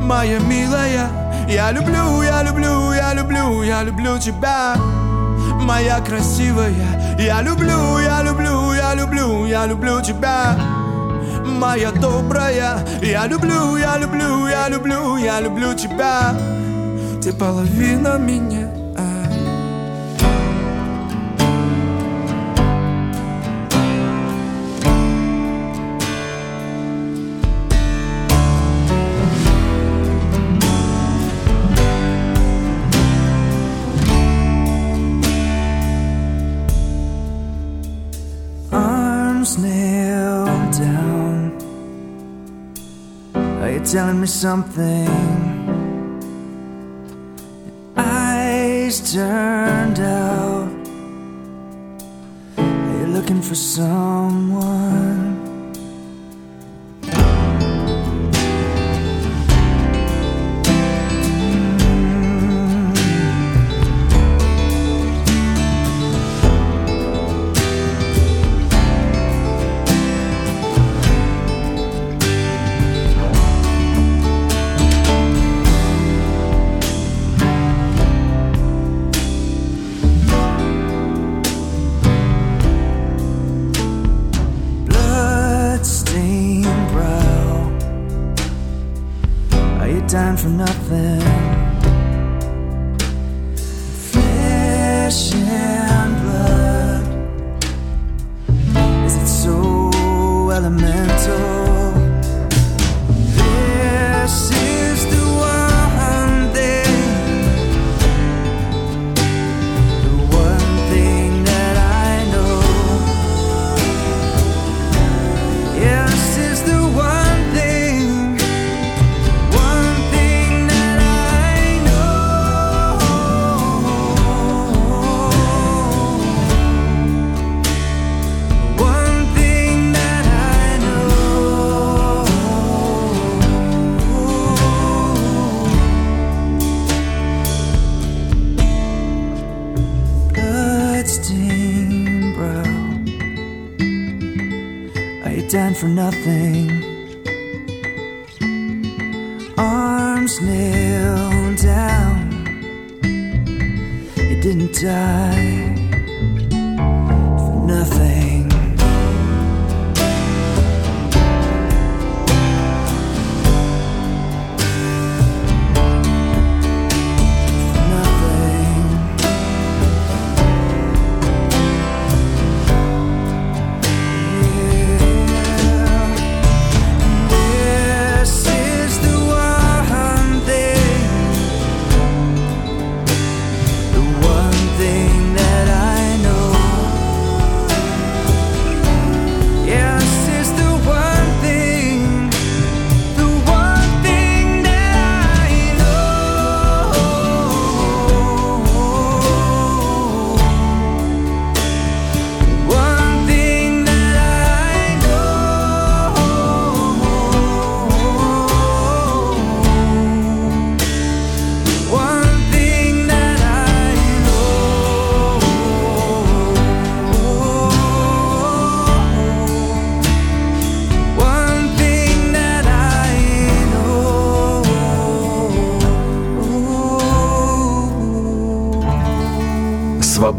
Моя милая. Я люблю, я люблю, я люблю, я люблю тебя Моя красивая. Я люблю, я люблю, я люблю, я люблю тебя моя добрая. Я люблю, я люблю, я люблю, я люблю тебя. Ты половина меня. Are you telling me something? Eyes turned out. Are you looking for someone?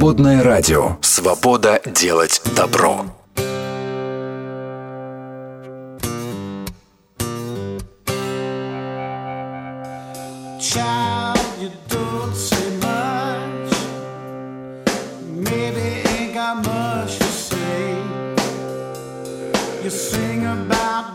Свободное радио. Свобода делать добро. Child, you don't say much. Maybe ain't got much to say. You sing about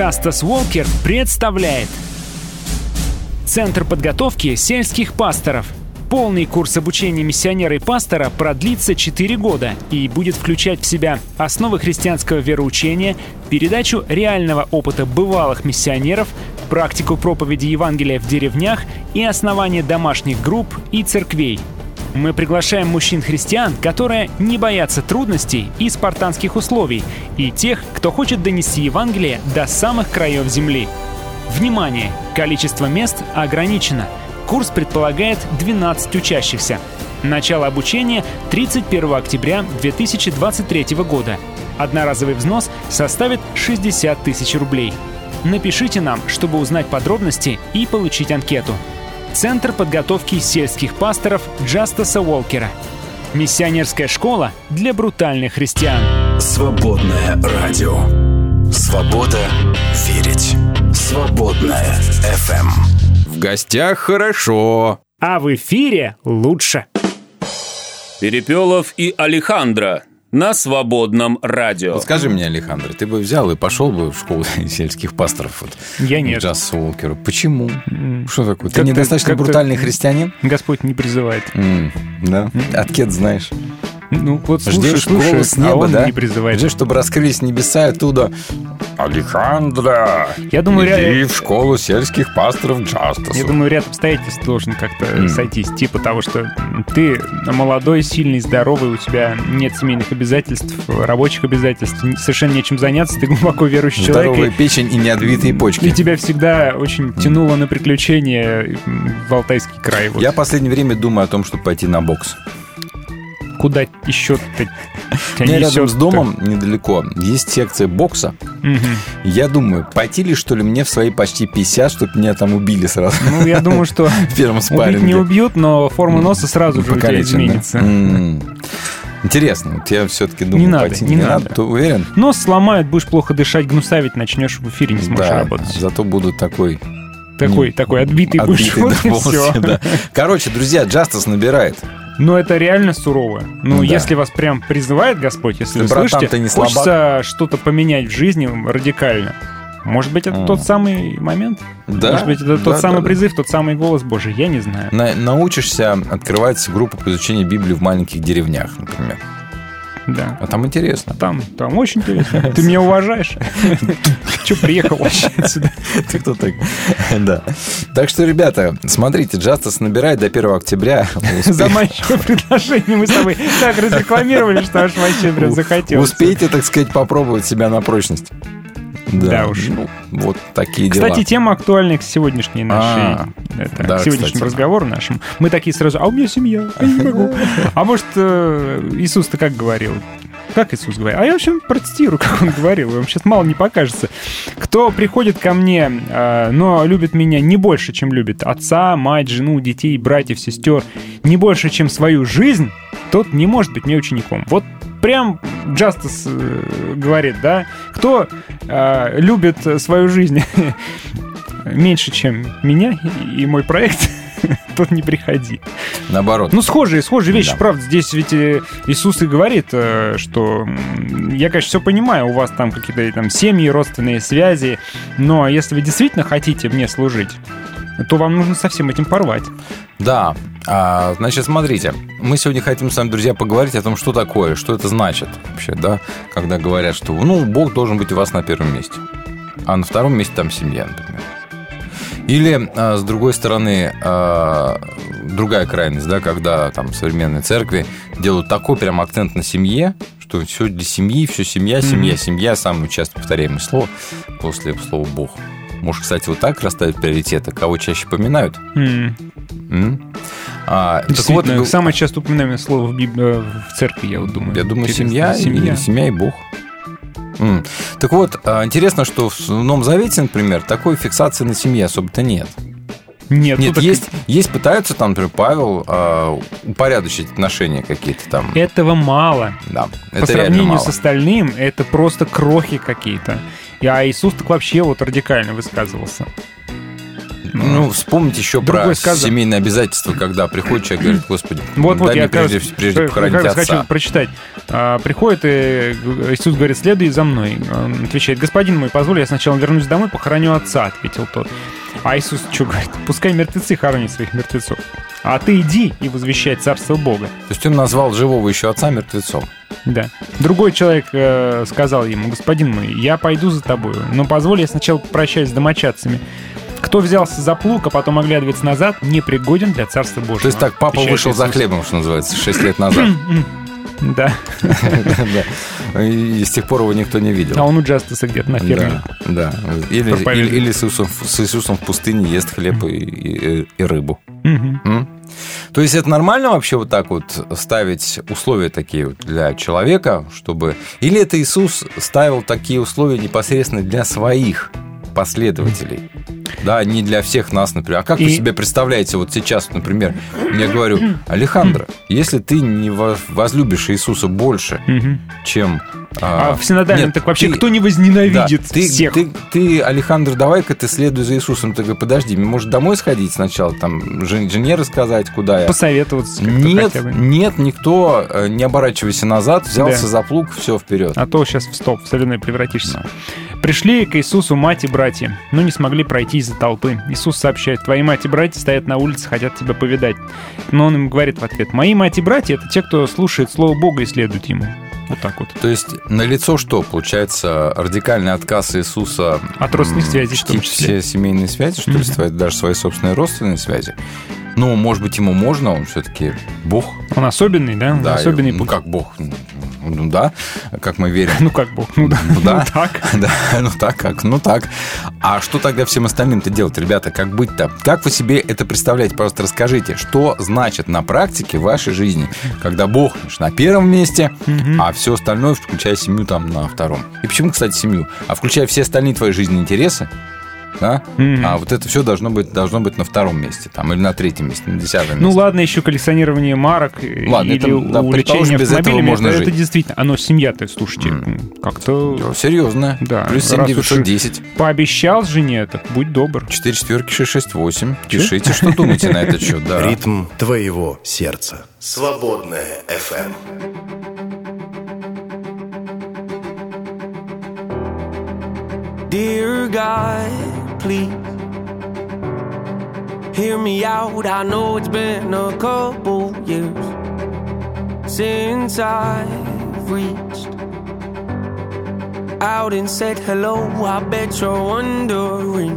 Justice Walker представляет Центр подготовки сельских пасторов. Полный курс обучения миссионера и пастора продлится 4 года и будет включать в себя основы христианского вероучения, передачу реального опыта бывалых миссионеров, практику проповеди Евангелия в деревнях и основание домашних групп и церквей. Мы приглашаем мужчин-христиан, которые не боятся трудностей и спартанских условий, и тех, кто хочет донести Евангелие до самых краев земли. Внимание! Количество мест ограничено. Курс предполагает 12 учащихся. Начало обучения 31 октября 2023 года. Одноразовый взнос составит 60 тысяч рублей. Напишите нам, чтобы узнать подробности и получить анкету. Центр подготовки сельских пасторов Джастаса Уолкера. Миссионерская школа для брутальных христиан. Свободное радио. Свобода верить. Свободное FM. В гостях хорошо. А в эфире лучше. Перепелов и Алехандро на свободном радио. Вот скажи мне, Александр, ты бы взял и пошел бы в школу сельских пасторов? Вот, Я нет. Джаз Уолкеру. Почему? Что такое? Ты Как-то- недостаточно брутальный христианин? Господь не призывает. М, да? Откет знаешь. Ну, вот слушай, Ждешь слушай, голос с а неба, он да? не призывает. Ждешь, чтобы раскрылись небеса оттуда. Александра, Я думаю, иди ре- в школу сельских пасторов Джастаса. Я думаю, ряд обстоятельств должен как-то М. сойтись. Типа того, что ты молодой, сильный, здоровый, у тебя нет семейных обязательств, рабочих обязательств, совершенно нечем заняться, ты глубоко верующий Здоровая человек. печень и неотбитые почки. и тебя всегда очень тянуло на приключения в Алтайский край. Вот. Я в последнее время думаю о том, чтобы пойти на бокс. Куда еще ты У меня рядом с домом недалеко есть секция бокса. Я думаю, пойти ли, что ли, мне в свои почти 50, чтобы меня там убили сразу. Ну, я думаю, что в первом убить спарринге. не убьют, но форма носа сразу же у тебя изменится. Интересно, вот я все-таки думаю, Не надо, пойти не надо. Ты уверен? Нос сломают, будешь плохо дышать, гнусавить начнешь, в эфире не сможешь да, работать. зато буду такой... Такой, не- такой отбитый, будешь, отбитый, вот да, всё. да. Короче, друзья, Джастас набирает. Но это реально сурово. Ну, да. если вас прям призывает Господь, если Ты, вы братан, слышите, ты не слабак. хочется что-то поменять в жизни радикально. Может быть, это М. тот самый момент? Да, Может быть, это да, тот да, самый да. призыв, тот самый голос Божий? Я не знаю. На- научишься, открывается группа по изучению Библии в маленьких деревнях, например. Да. А там интересно. Там, там очень интересно. Ты меня уважаешь? Че приехал вообще сюда? Ты кто так? Да. Так что, ребята, смотрите, Джастас набирает до 1 октября. Заманчивое предложение. Мы с тобой так разрекламировали, что аж вообще прям захотелось. Успейте, так сказать, попробовать себя на прочность. Да уж. ну, вот такие дела. Кстати, тема актуальна к сегодняшней нашей, А, это, да, к сегодняшнему кстати. разговору нашему. Мы такие сразу, а у меня семья, я не могу. А может, э, Иисус-то как говорил? Как Иисус говорит? А я, в общем, процитирую, как он говорил. Вам сейчас мало не покажется. Кто приходит ко мне, э, но любит меня не больше, чем любит отца, мать, жену, детей, братьев, сестер, не больше, чем свою жизнь, тот не может быть мне учеником. Вот прям Джастас э, говорит, да, кто э, любит свою жизнь меньше, чем меня и мой проект, тот не приходи. Наоборот. Ну, схожие, схожие вещи, Да. правда. Здесь ведь э, Иисус и говорит, э, что я, конечно, все понимаю, у вас там какие-то там семьи, родственные связи, но если вы действительно хотите мне служить, то вам нужно со всем этим порвать. Да, А, значит, смотрите, мы сегодня хотим с вами, друзья, поговорить о том, что такое, что это значит вообще, да, когда говорят, что, ну, Бог должен быть у вас на первом месте, а на втором месте там семья, например. Или, а, с другой стороны, а, другая крайность, да, когда там современные церкви делают такой прям акцент на семье, что все для семьи, все семья, семья, Мгм. семья, самое часто повторяемое слово после слова Бог. Может, кстати, вот так расставить приоритеты, кого чаще поминают? М. М? А, так вот, гу- самое часто упоминаемое слово в, Биб- э, в церкви, я вот думаю. я думаю, семья, семья. И, семья и Бог. М. Так вот, а, интересно, что в Новом Завете, например, такой фиксации на семье особо-то нет. Нет, Нет, ну так есть, есть пытаются там, например, Павел а, упорядочить отношения какие-то там. Этого мало. Да, По это реально сравнению мало. с остальным, это просто крохи какие-то. А Иисус так вообще вот радикально высказывался. Ну, вспомните еще про Другой сказал. семейные обязательства, когда приходит человек и говорит, Господи, Вот, вот, дай я мне как раз- прежде, прежде как похоронить раз отца. хочу прочитать. А, приходит и Иисус говорит, следуй за мной. Он отвечает, господин мой, позволь, я сначала вернусь домой, похороню отца, ответил тот. А Иисус что говорит? Пускай мертвецы хоронят своих мертвецов. А ты иди и возвещай царство Бога. То есть он назвал живого еще отца мертвецом. Да. Другой человек э, сказал ему, господин мой, я пойду за тобою, но позволь я сначала попрощаюсь с домочадцами. Кто взялся за плуг, а потом оглядывается назад, не пригоден для царства Божьего. То есть так, папа отвечает вышел за Иисус. хлебом, что называется, 6 лет назад. Да. И с тех пор его никто не видел. А он у Джастиса где-то на ферме. Да. Или, с, Иисусом, в пустыне ест хлеб и, и рыбу. То есть это нормально вообще вот так вот ставить условия такие вот для человека, чтобы... Или это Иисус ставил такие условия непосредственно для своих последователей? Да, не для всех нас, например. А как вы И- себе представляете вот сейчас, например, я говорю, Алехандро, если ты не во- возлюбишь Иисуса больше, чем... А в синодальном нет, так вообще ты- кто не возненавидит да, ты, всех? Ты, ты, Александр, давай-ка ты следуй за Иисусом. Ты говоришь, подожди, может домой сходить сначала, там, жен- жене рассказать, куда я. Посоветоваться Нет, нет, никто, э, не оборачивайся назад, взялся Да. за плуг, все вперед. А то сейчас в стоп, в соляной превратишься. Пришли к Иисусу мать и братья, но не смогли пройти из-за толпы. Иисус сообщает, твои мать и братья стоят на улице, хотят тебя повидать. Но он им говорит в ответ, мои мать и братья — это те, кто слушает Слово Бога и следует Ему. Вот так вот. То есть на лицо что? Получается радикальный отказ Иисуса От родственных связей в том числе. все семейные связи, что ли, свои- даже свои собственные родственные связи. Ну, может быть, ему можно, он все-таки Бог. Он особенный, да? Да, особенный ну как Бог, ну да, как мы верим. Ну как Бог, ну да. Ну да, Ну так. да, ну так как, ну так. А что тогда всем остальным-то делать, ребята? Как быть-то? Как вы себе это представляете? Просто расскажите, что значит на практике в вашей жизни, когда Бог лишь на первом месте, а все остальное, включая семью, там на втором. И почему, кстати, семью? А включая все остальные твои жизненные интересы, да? Мгм. А вот это все должно быть, должно быть на втором месте, там, или на третьем месте, на десятом месте. Ну ладно, еще коллекционирование марок Ладно, или это, да, увлечение без этого автомобилями. можно это, жить. это действительно, оно семья-то, слушайте, как-то... Серьезно. Да. Плюс 7 раз уж 910. Пообещал жене, так будь добр. 4 четверки 668. Пишите, что думаете на этот счет. Да. Ритм твоего сердца. Свободная FM. Dear God, please hear me out. I know it's been a couple years since I've reached out and said hello. I bet you're wondering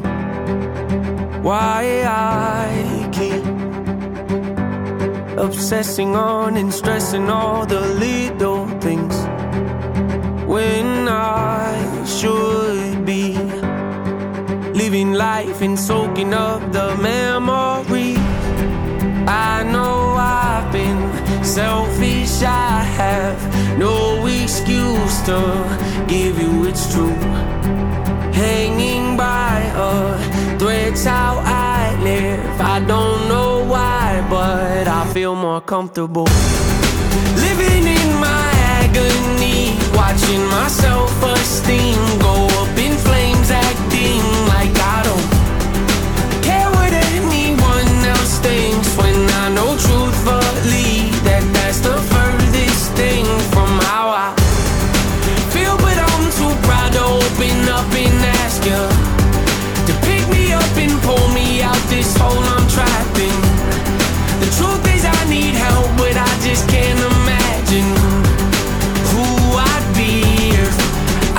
why I keep obsessing on and stressing all the little things when I should living life and soaking up the memories. I know I've been selfish, I have no excuse to give you it's true. Hanging by a thread's how I live. I don't know why, but I feel more comfortable. Living in my agony, watching my self esteem go up to pick me up and pull me out this hole I'm trapped in. The truth is, I need help, but I just can't imagine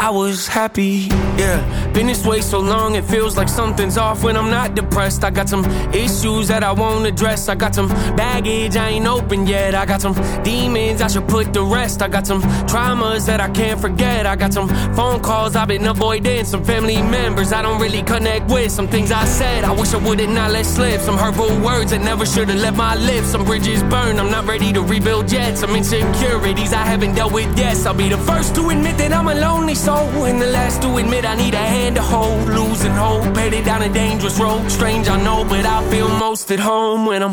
I was happy. Yeah, been this way so long, it feels like something's off when I'm not depressed. I got some issues that I won't address. I got some baggage I ain't open yet. I got some demons I should put to rest. I got some traumas that I can't forget. I got some phone calls I've been avoiding. Some family members I don't really connect with. Some things I said I wish I would've not let slip. Some hurtful words that never should've left my lips. Some bridges burned. I'm not ready to rebuild yet. Some insecurities I haven't dealt with. yet. I'll be the first to admit that I'm a lonely soul, and the last to admit I need a hand to hold. Losing hope, headed down a dangerous road. Strange, I know, but I feel most at home when I'm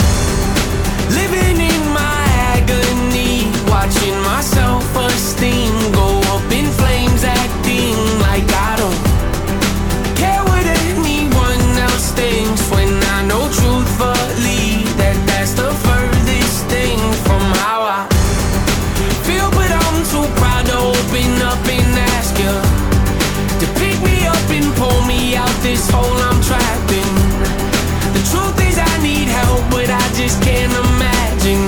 living in my agony, watching my self-esteem go up this hole I'm trapped in. The truth is, I need help, but I just can't imagine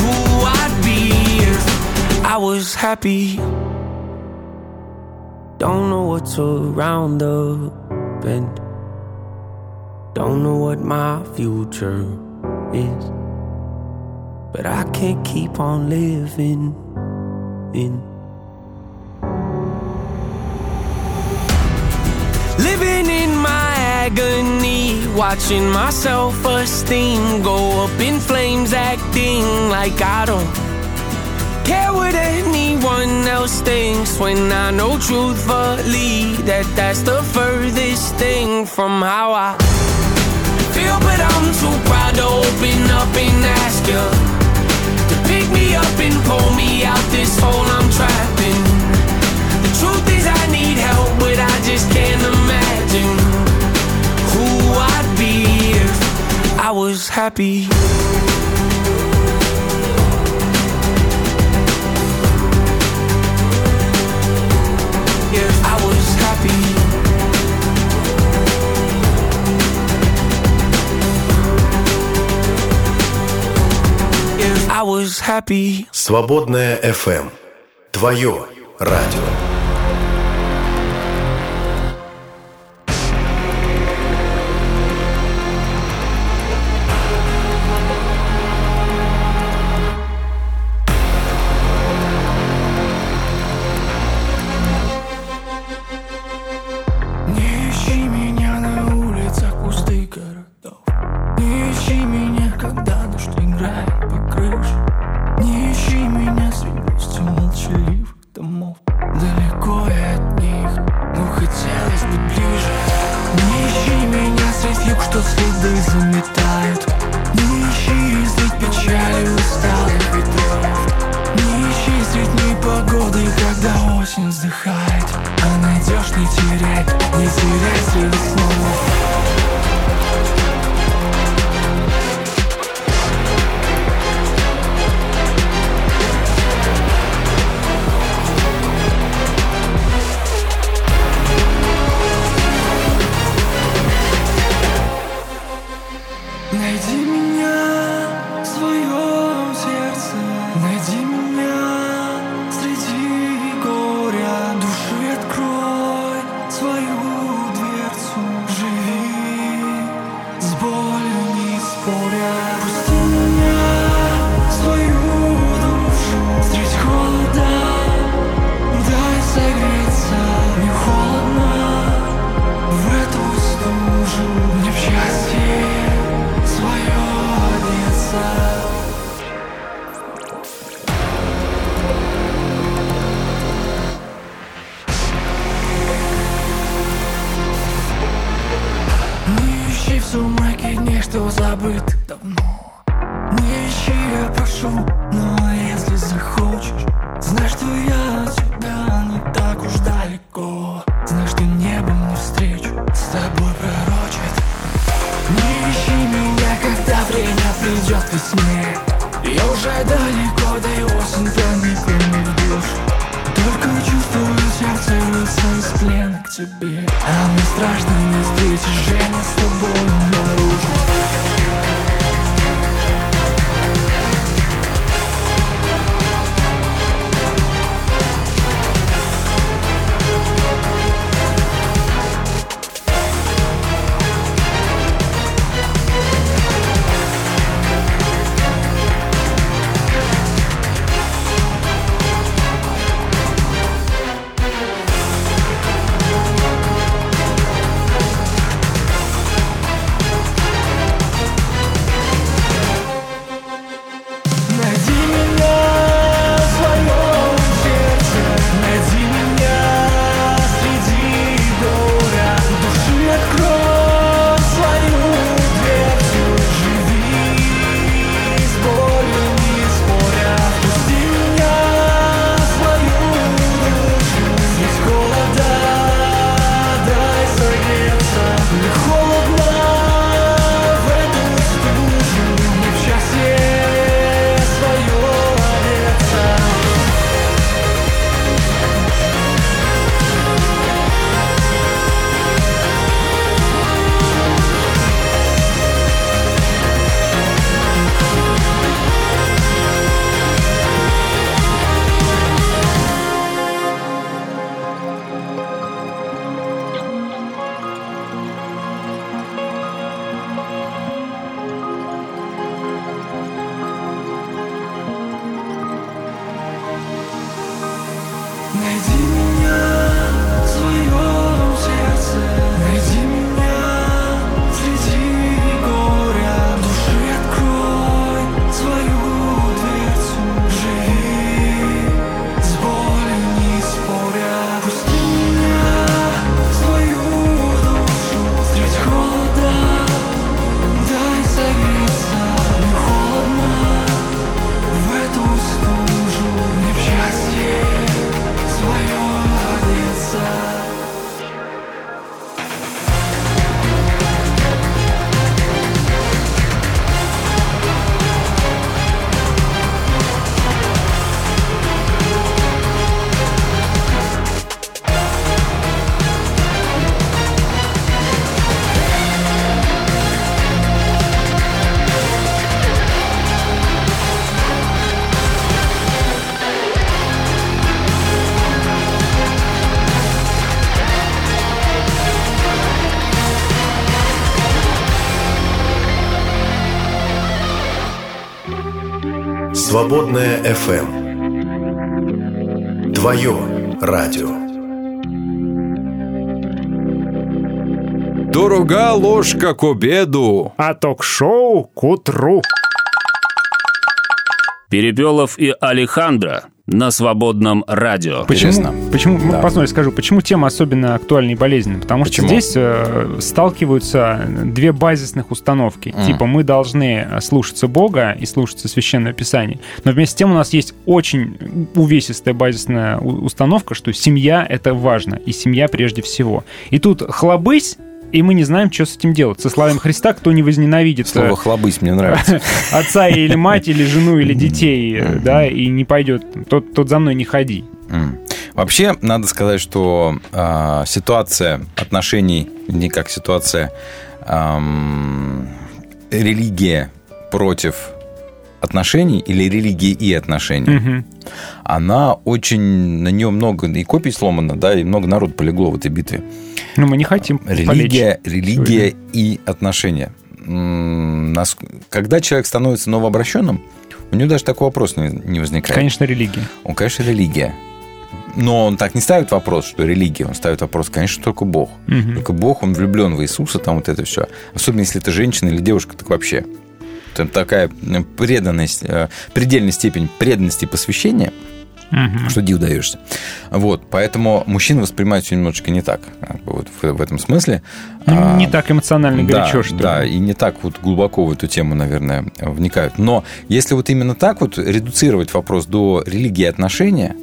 who I'd be if I was happy. Don't know what's around the bend. Don't know what my future is. But I can't keep on living in. Living in my agony, watching my self esteem go up in flames, acting like I don't care what anyone else thinks. When I know truthfully that that's the furthest thing from how I feel, but I'm too proud to open up and ask you to pick me up and pull me out this hole I'm trapped in. Truth is, I need help, but I just can't imagine who I'd be if I was happy. If I was happy. I was happy. Свободная FM. Твое радио. Найди меня Свободная FM. Твое радио. Дорога ложка к обеду. А ток-шоу к утру. Перепелов и Алехандро на свободном радио. Почему? Почему? ну, Посмотри, скажу, почему тема особенно актуальна и болезненна? Потому Почему? что здесь э, сталкиваются две базисных установки. Мгм. Типа мы должны слушаться Бога и слушаться Священное Писание. Но вместе с тем у нас есть очень увесистая базисная установка, что семья — это важно, и семья прежде всего. И тут хлобысь, и мы не знаем, что с этим делать. Со словами Христа, кто не возненавидит э, Слово «хлобысь» мне нравится. отца или мать, или жену, или детей, э, да, и не пойдет, тот, тот за мной не ходи. Вообще, надо сказать, что а, ситуация отношений, не как ситуация, ам, религия против отношений или религии и отношений, Мгм. она очень, на нее много и копий сломано, да, и много народу полегло в этой битве. Но мы не хотим Религия, религия сегодня. и отношения. Когда человек становится новообращенным, у него даже такой вопрос не возникает. Конечно, религия. Он, конечно, религия. Но он так не ставит вопрос, что религия. Он ставит вопрос, конечно, только Бог. Мгм. Только Бог, он влюблен в Иисуса, там вот это все. Особенно, если это женщина или девушка, так вообще. Там такая м, преданность, э, предельная степень преданности и посвящения, Мгм. что диву даешься. Вот, поэтому мужчины воспринимают все немножечко не так, как бы вот в, в этом смысле. Ну, А, не так эмоционально да, горячо, что ли. Да, и не так вот глубоко в эту тему, наверное, вникают. Но если вот именно так вот редуцировать вопрос до религии отношения,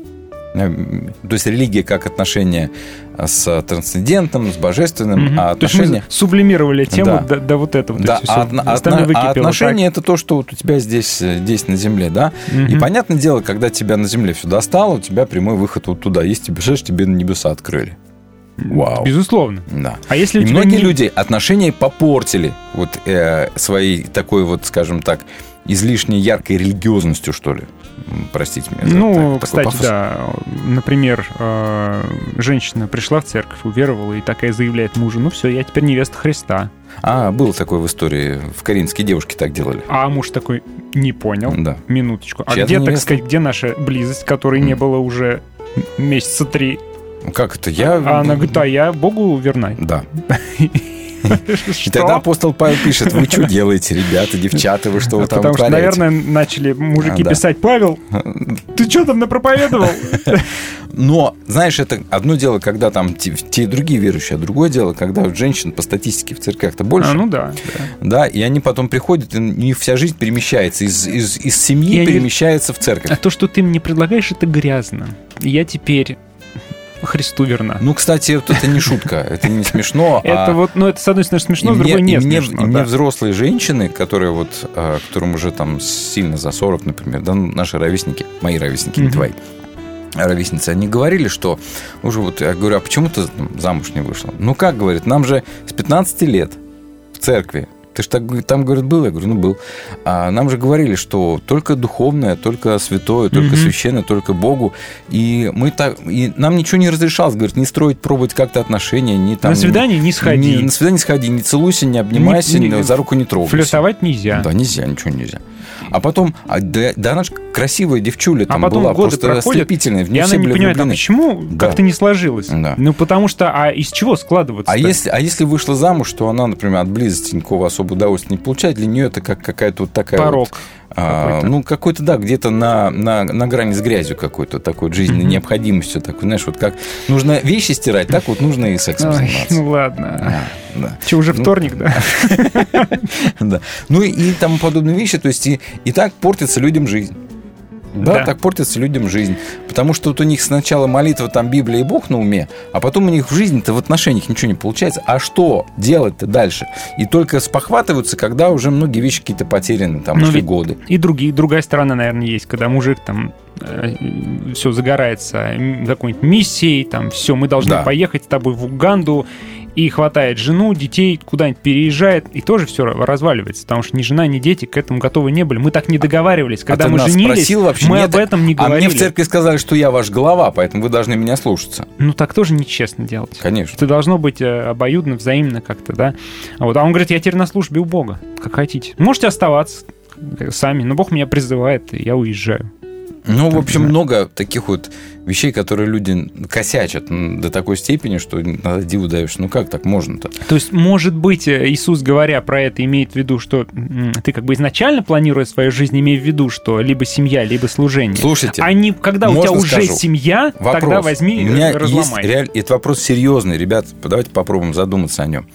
э, то есть религия как отношение с трансцендентным, с божественным, Мгм. а То есть отношения... сублимировали тему Да. до, до вот этого. То Да, есть а, оставили, отно- а отношения это то, что вот у тебя здесь, э, здесь на земле, да? Мгм. И понятное дело, когда тебя на земле все достало, у тебя прямой выход вот туда. Если ты бежишь, тебе на небеса открыли. Вау. Безусловно. Да. А если И многие не- люди отношения попортили вот э, своей такой вот, скажем так, излишней яркой религиозностью, что ли. Простите меня за Ну, так- кстати, пафос. да. Например, э, женщина пришла в церковь, уверовала и такая заявляет мужу, ну все, я теперь невеста Христа. А, было такое в истории. В Каринске девушки так делали. А муж такой, не понял, Да. минуточку. А Чья-то где, так сказать, где наша близость, которой не было уже месяца три? Как это? Я... А она говорит, а я Богу верна. Да. И тогда апостол Павел пишет, вы что делаете, ребята, девчата, вы что вы там Потому что, вытворяете?» наверное, начали мужики А, да. писать, Павел, ты что там напроповедовал? Но, знаешь, это одно дело, когда там те, те и другие верующие, а другое дело, когда вот женщин по статистике в церквях-то больше. А, ну да, Да, и они потом приходят, и у них вся жизнь перемещается. Из, из, из И семьи они- перемещается в церковь. А то, что ты мне предлагаешь, это грязно. И Я теперь Христу верна. Ну, кстати, вот это не шутка, это не смешно. Это а- вот, ну, это, с одной стороны, смешно, с другой не смешно. мне взрослые женщины, которые вот, а, которым уже там сильно за 40, например, да, ну, наши ровесники, мои ровесники, не твои, ровесницы, они говорили, что уже вот, я говорю, а почему ты замуж не вышла? Ну, как, говорит, нам же с 15 лет в церкви ты же так, там, говорит, был? Я говорю, ну, был. А нам же говорили, что только духовное, только святое, только Мгм. священное, только Богу. И мы так... И нам ничего не разрешалось, говорит, не строить, пробовать как-то отношения, не там... На свидание не сходи. на свидание не сходи, не целуйся, не обнимайся, Не- не- не- за руку не трогайся. Флиртовать нельзя. Да, нельзя, ничего нельзя. А потом, а, да, да она же красивая девчуля А там потом была, годы просто проходят, ослепительная, в и нее она все не понимает, а почему Да. как-то не сложилось? Да. Ну, потому что, а из чего складываться А если, а если вышла замуж, то она, например, от близости никакого особого удовольствия не получает, для нее это как какая-то вот такая Порог вот, а, какой-то. ну, какой-то, да, где-то на, на, на грани с грязью какой-то, такой вот жизненной необходимостью, такой, знаешь, вот как нужно вещи стирать, так вот нужно и сексом Ой, заниматься. ну ладно. Да. Че, уже Ну, вторник, да? Да. Ну и, тому подобные вещи. То есть и так портится людям жизнь. Да, Да. так портится людям жизнь. Потому что вот у них сначала молитва, там Библия и Бог на уме, а потом у них в жизни-то в отношениях ничего не получается. А что делать-то дальше? И только спохватываются, когда уже многие вещи какие-то потеряны, там Ну, годы. И другие, другая сторона, наверное, есть, когда мужик там все загорается какой-нибудь миссией, там все, мы должны Да. поехать с тобой в Уганду, и хватает жену, детей, куда-нибудь переезжает, и тоже все разваливается, потому что ни жена, ни дети к этому готовы не были. Мы так не договаривались. Когда а мы женились, спросил вообще? мы Нет, об этом не А говорили. мне в церкви сказали, что я ваш голова, поэтому вы должны меня слушаться. Ну, так тоже нечестно делать. Конечно. Это должно быть э, обоюдно, взаимно как-то, да. А Вот. А он говорит, я теперь на службе у Бога, как хотите. Можете оставаться, сами. Но Бог меня призывает, и я уезжаю. Ну, в Так, общем, да. много таких вот вещей, которые люди косячат до такой степени, что надо диву даешь. Ну, как так можно-то? То есть, может быть, э, Иисус, говоря про это, имеет в виду, что ты как бы изначально планируя свою жизнь, имея в виду, что либо семья, либо служение. Слушайте, А не когда у тебя уже скажу? семья, Вопрос. тогда возьми У меня и разломай. есть реаль- Это вопрос серьезный, ребят. Давайте попробуем задуматься о нем.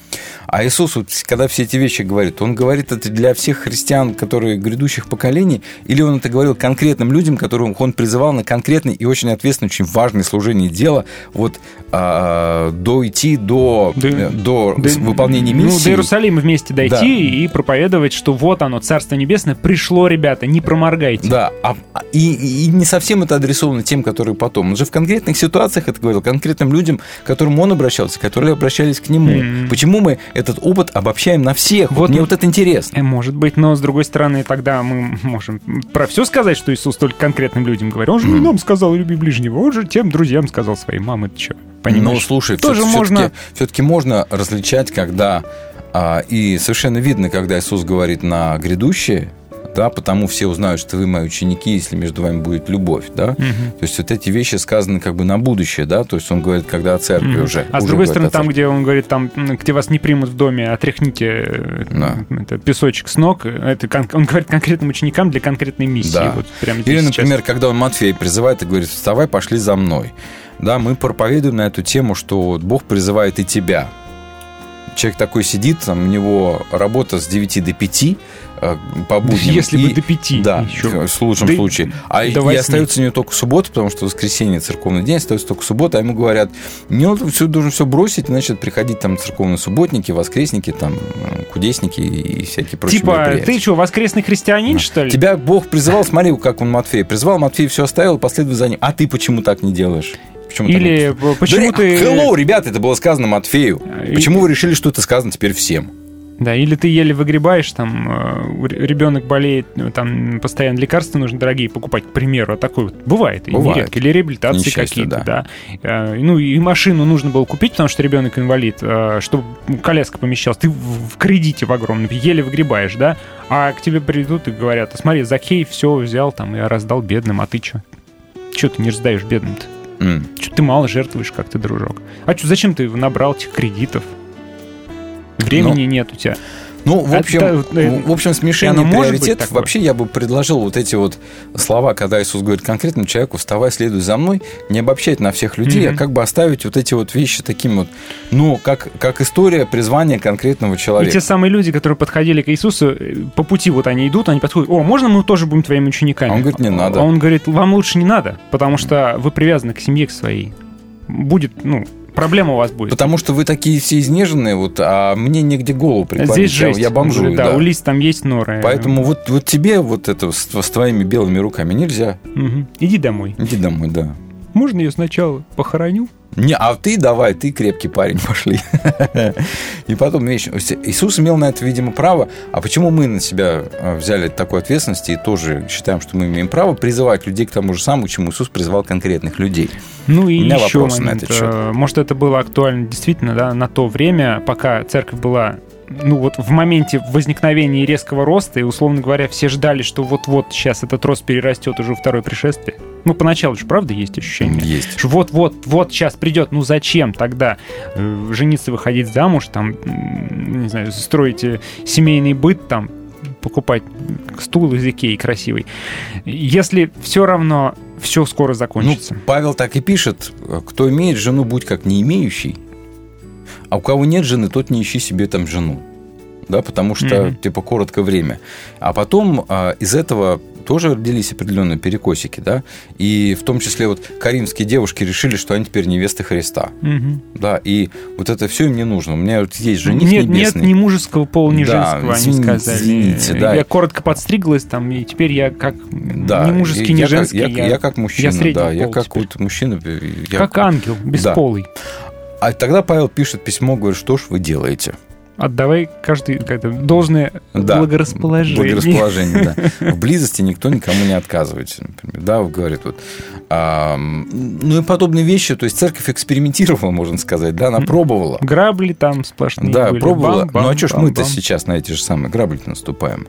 А Иисус, вот, когда все эти вещи говорит, он говорит это для всех христиан, которые грядущих поколений, или он это говорил конкретным людям, которым он призывал на конкретный и очень ответственный, очень важное служение дела, вот а, дойти до, э, до Да, выполнения Ну, миссии. до Иерусалима вместе дойти Да. и проповедовать, что вот оно, Царство Небесное, пришло, ребята, не проморгайте. Да, а- а- и, и не совсем это адресовано тем, которые потом. Он же в конкретных ситуациях это говорил, конкретным людям, к которым он обращался, которые обращались к нему. Мгм. Почему мы этот опыт обобщаем на всех? Вот, Вот мне вот это интересно. Э, Может быть, но с другой стороны, тогда мы можем про все сказать, что Иисус только конкретным людям говорил. Он же не нам сказал люби ближнего, он же тем друзьям сказал своим мамы, ты что, понимаешь? Ну, слушай, тоже все-таки, можно... все-таки можно различать, когда а, и совершенно видно, когда Иисус говорит на грядущее, да, потому все узнают, что вы мои ученики, если между вами будет любовь, да. Мгм. То есть вот эти вещи сказаны как бы на будущее, да, то есть он говорит, когда о церкви Мгм. уже. А с другой стороны, там, где он говорит, там, где вас не примут в доме, отряхните э, Да. это, песочек с ног, это он говорит конкретным ученикам для конкретной миссии. Да. Вот прямо Или, сейчас. например, когда он Матфея призывает и говорит, вставай, пошли за мной. Да, мы проповедуем на эту тему, что вот Бог призывает и тебя. Человек такой сидит, там, у него работа с 9 до 5 э, по будням. Если бы и- до пяти Да, еще. в лучшем Да случае. А и остается у него только суббота, потому что воскресенье церковный день, остается только суббота, а ему говорят, не, он все, должен все бросить, значит, приходить там церковные субботники, воскресники, там, э, кудесники и всякие прочие Типа, ты что, воскресный христианин, что ли? Тебя Бог призывал, смотри, как он Матфея призвал, Матфей все оставил, последуй за ним. А ты почему так не делаешь? Почему Или не- э, почему Да, ты... Hello, ребята, это было сказано Матфею. И- Почему вы решили, что это сказано теперь всем? Да, или ты еле выгребаешь, там, э, ребенок болеет, ну, там, постоянно лекарства нужно дорогие покупать, к примеру, а такой вот бывает, и Бывает. нередко, или реабилитации Несчастье, какие-то, да. Э, Ну, и машину нужно было купить, потому что ребенок инвалид, э, чтобы коляска помещалась. Ты в кредите в огромном, еле выгребаешь, да, а к тебе придут и говорят, «А смотри, Закей все взял там и раздал бедным, а ты что? Че ты не раздаешь бедным-то? М. Че ты мало жертвуешь, как ты, дружок? А чё, зачем ты набрал этих кредитов? Времени нет у тебя. Ну, в А общем, э, в общем, смешение приоритетов. Вообще, я бы предложил вот эти вот слова, когда Иисус говорит конкретному человеку, вставай, следуй за мной, не обобщать на всех людей, Мгм. а как бы оставить вот эти вот вещи такими вот, ну, как, как история призвания конкретного И человека. те самые люди, которые подходили к Иисусу, э, по пути вот они идут, они подходят, о, можно мы тоже будем твоими учениками? А он говорит, не надо. А он говорит, вам лучше не надо, потому что вы привязаны к семье, к своей. Будет, ну, проблема у вас будет. Потому что вы такие все изнеженные, вот, а мне негде голову преклонить. Здесь я, жесть. я бомжую, да, да. у Лиз там есть норы. Поэтому вот, вот тебе вот это с, с твоими белыми руками нельзя. Мгм. Иди домой. Иди домой, да. Можно ее сначала похороню? Не, а ты давай, ты крепкий парень, пошли. И потом, видишь, Иисус имел на это, видимо, право. А почему мы на себя э, взяли такую ответственность и тоже считаем, что мы имеем право призывать людей к тому же самому, чему Иисус призывал конкретных людей? Ну и У меня еще вопрос на момент. этот счет. э, Может, это было актуально действительно, да, на то время, пока церковь была ну вот в моменте возникновения резкого роста, и, условно говоря, все ждали, что вот-вот сейчас этот рост перерастет уже второе пришествие. Ну, поначалу же, правда, есть ощущение? Есть. Вот-вот, вот сейчас придет, ну зачем тогда э, жениться, выходить замуж, там, не знаю, строить э, семейный быт, там, покупать стул из Икеи красивый. Если все равно все скоро закончится. Ну, Павел так и пишет, кто имеет жену, будь как не имеющий, а у кого нет жены, тот не ищи себе там жену. Да, потому что, Мгм. типа, короткое время. А потом а, из этого тоже родились определенные перекосики, да, и в том числе вот каримские девушки решили, что они теперь невесты Христа, Мгм. да, и вот это все им не нужно. У меня вот есть жених нет, нет небесный. ни мужеского пола, ни Да, женского, они извините, сказали. извините, да. Я коротко подстриглась там, и теперь я как Да, ни мужеский, ни я как- женский. Я, я как мужчина, среднего да, я как теперь. вот мужчина. я- Как ангел, Да. А тогда Павел пишет письмо, говорит, что ж вы делаете? Отдавай каждый как-то, должное Да, благорасположение. Благорасположение, да. В близости никто никому не отказывается, например. Да, говорит вот. А, ну и подобные вещи. То есть церковь экспериментировала, можно сказать, да, она пробовала. Грабли там сплошные Да, были. пробовала. Бам, бам, ну а что ж мы-то сейчас на эти же самые грабли наступаем?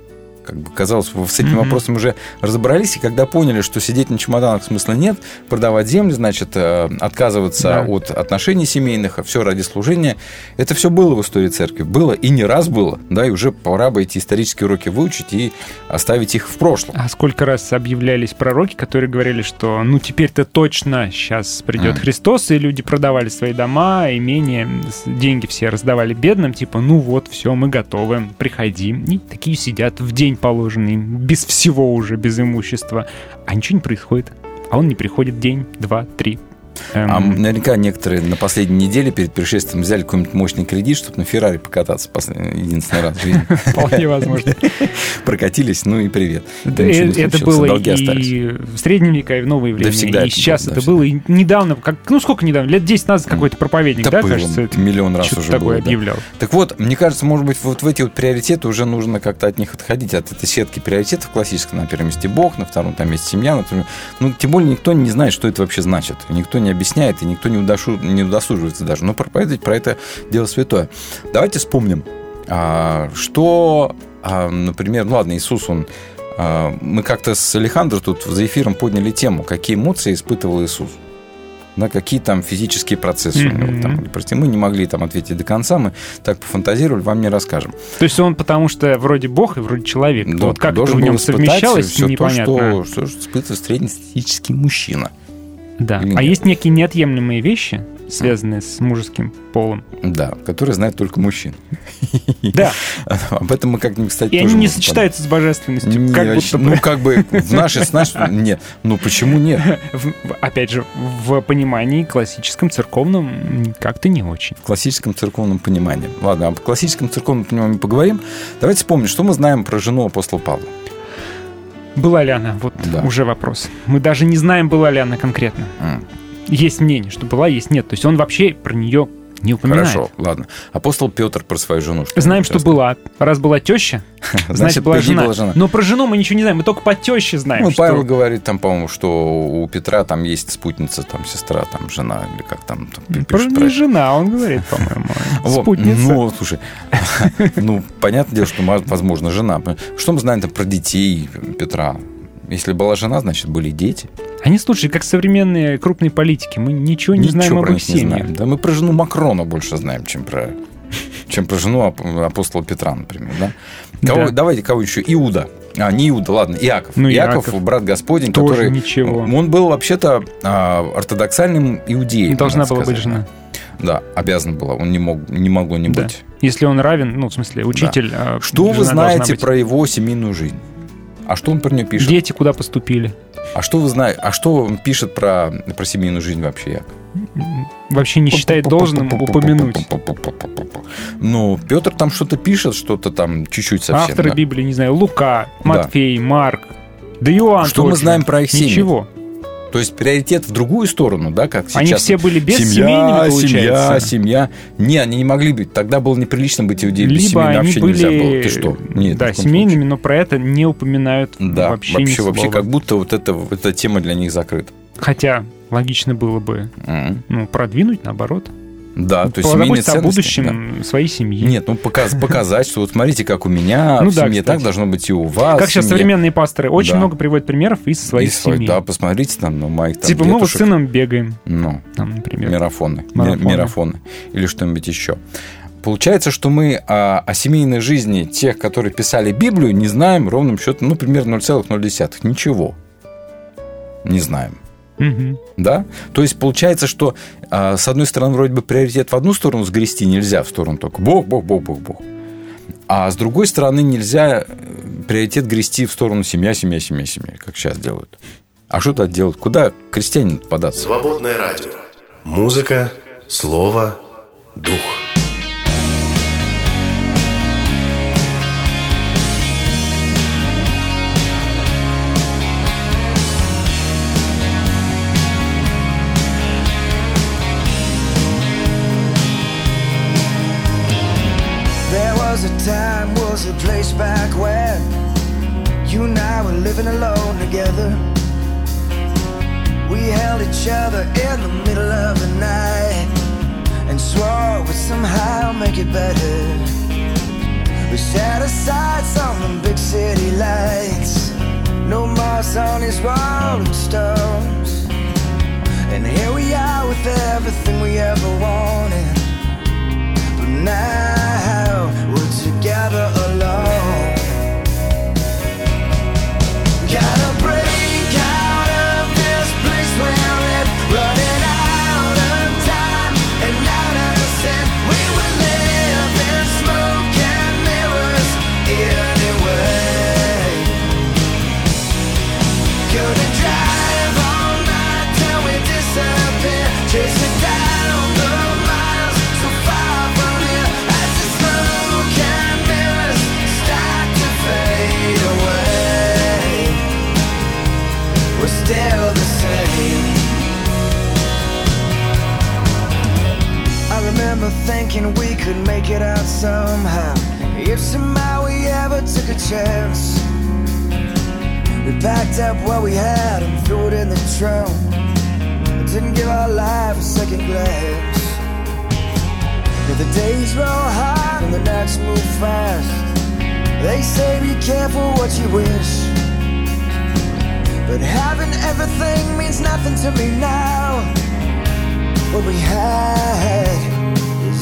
Как бы казалось, с этим Мгм. вопросом уже разобрались, и когда поняли, что сидеть на чемоданах смысла нет, продавать землю, значит, э, отказываться Да. от отношений семейных, а все ради служения, это все было в истории церкви. Было и не раз было, да, и уже пора бы эти исторические уроки выучить и оставить их в прошлом. А сколько раз объявлялись пророки, которые говорили, что ну теперь-то точно сейчас придет Мгм. Христос, и люди продавали свои дома, имения, деньги все раздавали бедным, типа, ну вот, все, мы готовы, приходи. И такие сидят в день положенный, без всего уже, без имущества. А ничего не происходит. А он не приходит день, два, три. Эм, А наверняка некоторые на последней неделе перед пришествием взяли какой-нибудь мощный кредит, чтобы на Феррари покататься единственный раз в жизни. Вполне возможно. Прокатились, ну и привет. Да, это было долги остались. и в средние века, и в новые времена. всегда и сейчас да, это было. И недавно, ну сколько недавно? Лет 10 назад какой-то проповедник, да, Да кажется, миллион раз уже такое было, да. объявлял. Так вот, мне кажется, может быть, вот в эти вот приоритеты уже нужно как-то от них отходить, от этой сетки приоритетов классической. На первом месте Бог, на втором там месте семья. На Ну, тем более никто не знает, что это вообще значит. Никто не объясняет, и никто не, удошу- не удосуживается даже. Но проповедовать про это дело святое. Давайте вспомним, а, что, а, например, ну ладно, Иисус, он а, мы как-то с Алехандро тут за эфиром подняли тему, какие эмоции испытывал Иисус. Да, какие там физические процессы у него там. Прости, мы не могли там ответить до конца, мы так пофантазировали, вам не расскажем. То есть он потому что вроде бог и вроде человек. Да, вот как это в нем совмещалось, то, непонятно. что, что же испытывает среднестатистический мужчина. Да. Или А нет? есть некие неотъемлемые вещи, связанные с мужским полом. Да, который знает только мужчин. Да. Об этом мы как-нибудь, кстати, И они не сочетаются с божественностью. Как будто бы. Ну, как бы в нашей, с нашей... Нет. Ну, почему нет? Опять же, в понимании классическом, церковном как-то не очень. В классическом церковном понимании. Ладно, об классическом церковном понимании поговорим. Давайте вспомним, что мы знаем про жену апостола Павла. Была ли она? Вот Да. уже вопрос. Мы даже не знаем, была ли она конкретно. М. Есть мнение, что была, есть нет. То есть он вообще про нее не упоминает. Хорошо, ладно. Апостол Петр про свою жену. Что Знаем, что была. Раз была теща, значит, Значит, была жена. была жена. Но про жену мы ничего не знаем. Мы только по теще знаем. Ну, что- Павел говорит там, по-моему, что у Петра там есть спутница, там сестра, там жена, или как там. там Про не жена, он говорит, по-моему. Спутница. Ну, слушай, ну, понятное дело, что, мо- возможно, жена. Что мы знаем там про детей Петра? Если была жена, значит, были дети. Они, слушай, как современные крупные политики. Мы ничего не знаем Ничего об про их них не семьях. знаем. Да мы про жену Макрона больше знаем, чем про чем про жену ап- апостола Петра, например. Да? Кого, Да. Давайте кого еще? Иуда. А, не Иуда, ладно, Иаков. Ну, Иаков, Иаков. брат Господень, Тоже который... ничего. Он был вообще-то а, ортодоксальным иудеем. Должна была быть сказать. жена. Да, обязана была. Он не, мог, не могло не Да. быть. Если он равен, ну, в смысле, учитель. а Что вы знаете быть. про его семейную жизнь? А что он про нее пишет? Дети куда поступили? А что вы знаете? А что он пишет про, про семейную жизнь вообще, Яков? Вообще не считает должным упомянуть. Ну, Петр там что-то пишет, что-то там чуть-чуть совсем. Авторы да. Библии, не знаю, Лука, Матфей, Марк, да Иоанн Что мы тот же. знаем про их семьи? Ничего. То есть приоритет в другую сторону, да, как сейчас. Они все были бессемейными, семья? Семья, семья. Не, они не могли быть. Тогда было неприлично быть иудеем. Либо Бессемейно они вообще были, нельзя было. Ты что? Нет, да, семейными, но про это не упоминают Да, вообще, вообще, ни вообще, слова. как будто вот это, эта тема для них закрыта. Хотя логично было бы Мгм. ну, продвинуть, наоборот. Да, то есть семейные Позаботиться о будущем да. своей семьи. Нет, ну показ- показать, что вот смотрите, как у меня Ну в да, семье, кстати. так должно быть и у вас. Как сейчас современные пасторы очень Да. много приводят примеров из своих И свой- семей. Да, посмотрите там на моих там типа мы вот с дедушек. сыном бегаем, Ну, там, например. марафоны, Марафоны. мирафоны или что-нибудь еще. Получается, что мы а, о семейной жизни тех, которые писали Библию, не знаем ровным счетом, ну, примерно 0,0. Ничего. Не знаем. Мгм. Да? То есть получается, что а, с одной стороны вроде бы приоритет в одну сторону сгрести нельзя, в сторону только Бог, Бог, Бог, Бог, Бог. А с другой стороны нельзя э, приоритет грести в сторону семья, семья, семья, семья, как сейчас делают. А что так делают? Куда крестьянин податься? Свободное радио. Музыка, слово, дух. Living alone together. We held each other in the middle of the night and swore we'd somehow make it better. We set aside some of the big city lights. No moss on these rolling stones. And here we are with everything we ever wanted. But now we're together alone. Got a remember thinking we could make it out somehow. If somehow we ever took a chance, we packed up what we had and threw it in the trunk. Didn't give our life a second glance. Now the days roll hard and the nights move fast. They say be careful what you wish. But having everything means nothing to me now. What we had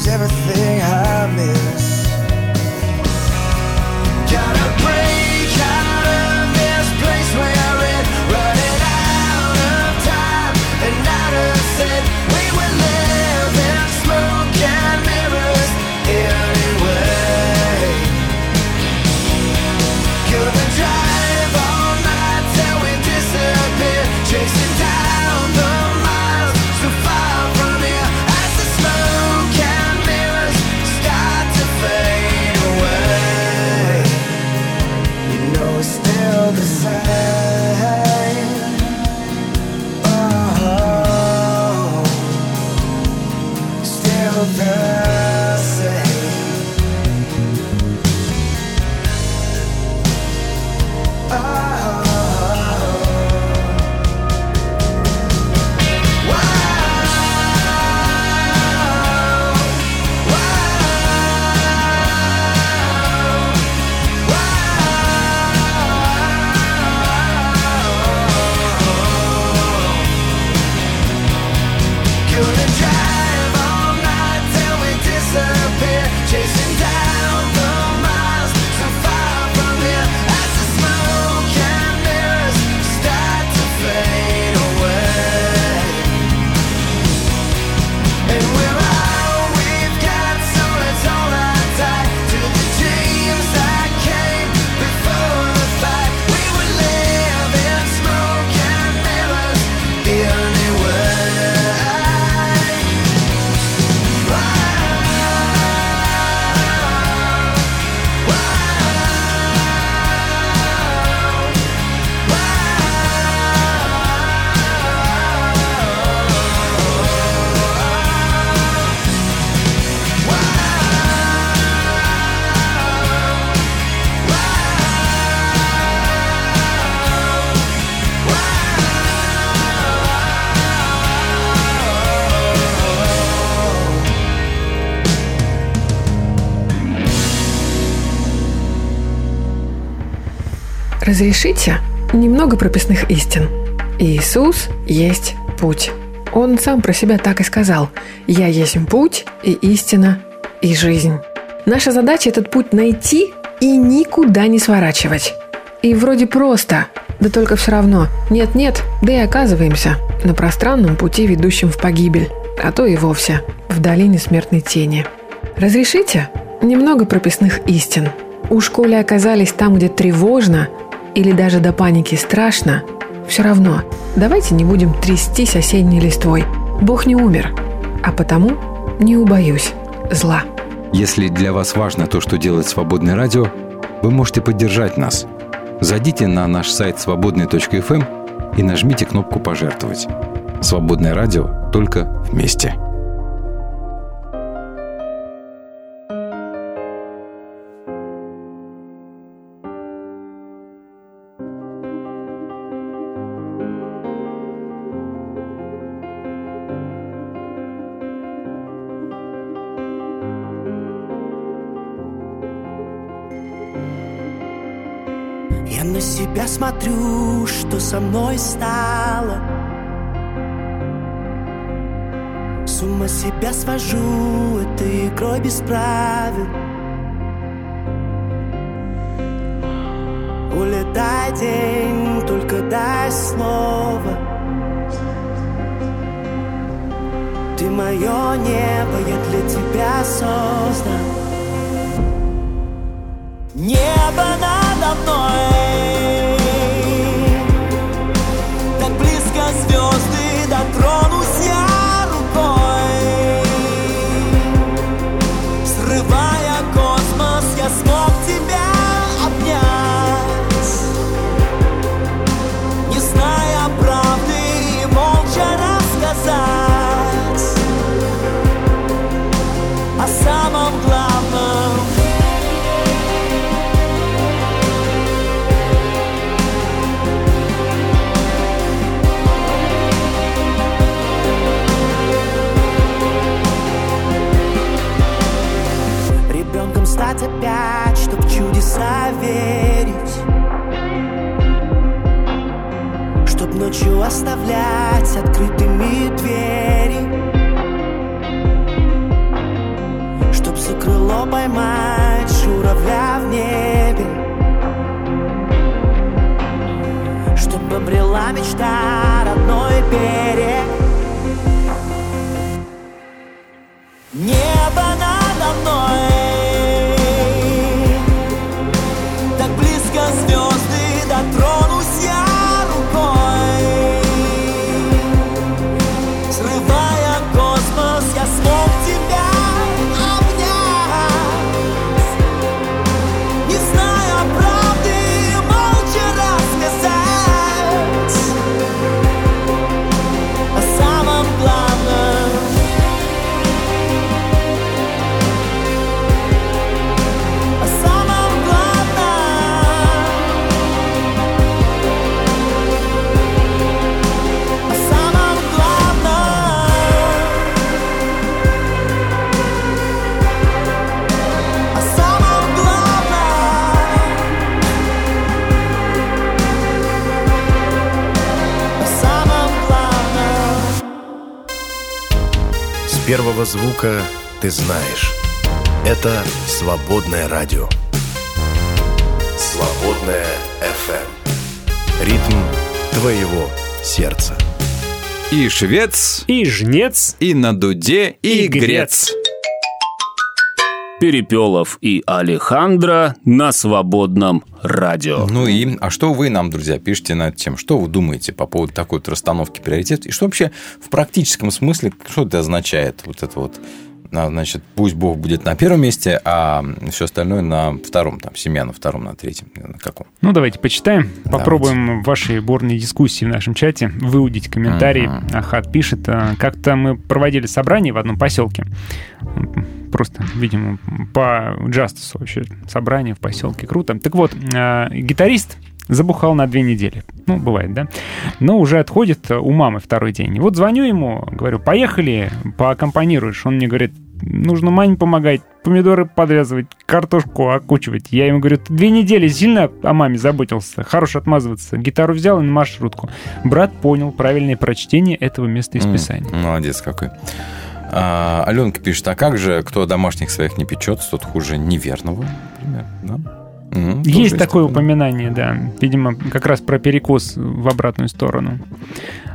everything I miss. Gotta break Разрешите немного прописных истин. Иисус есть путь. Он сам про себя так и сказал. «Я есть путь и истина и жизнь». Наша задача этот путь найти и никуда не сворачивать. И вроде просто, да только все равно нет-нет, да и оказываемся на пространном пути, ведущем в погибель, а то и вовсе в долине смертной тени. Разрешите немного прописных истин. Уж коли оказались там, где тревожно или даже до паники страшно, все равно давайте не будем трястись осенней листвой. Бог не умер, а потому не убоюсь зла. Если для вас важно то, что делает Свободное радио, вы можете поддержать нас. Зайдите на наш сайт свободный.фм и нажмите кнопку «Пожертвовать». Свободное радио только вместе. Смотрю, что со мной стало. С ума себя свожу этой игрой без правил. Улетай день, только дай слово. Ты мое небо, я для тебя создан Небо надо мной ночью оставлять открытыми двери. Чтоб за крыло поймать журавля в небе. Чтоб обрела мечта родной берег Небо надо мной первого звука ты знаешь. Это свободное радио. Свободное FM. Ритм твоего сердца. И швец, и жнец, и на дуде, и, И грец. грец. Перепелов и Алехандро на свободном радио. Ну и, а что вы нам, друзья, пишите над тем, что вы думаете по поводу такой вот расстановки приоритетов, и что вообще в практическом смысле, что это означает, вот это вот, значит, пусть Бог будет на первом месте, а все остальное на втором, там, семья на втором, на третьем, на каком? Ну, давайте почитаем. Попробуем в вашей бурной дискуссии в нашем чате выудить комментарий. Ахат пишет, э, как-то мы проводили собрание в одном поселке. Просто, видимо, по Джастусу вообще собрание в поселке. Круто. Так вот, э, гитарист забухал на две недели. Ну, бывает, да? Но уже отходит у мамы второй день. И вот звоню ему, говорю, поехали, поаккомпанируешь. Он мне говорит, нужно маме помогать, помидоры подвязывать, картошку окучивать. Я ему говорю, две недели сильно о маме заботился, хорош отмазываться. Гитару взял и на маршрутку. Брат понял правильное прочтение этого места из Писания. Молодец какой. А, Аленка пишет, а как же, кто домашних своих не печет, тот хуже неверного, например, да? Тоже Есть такое упоминание, да. Видимо, как раз про перекос в обратную сторону.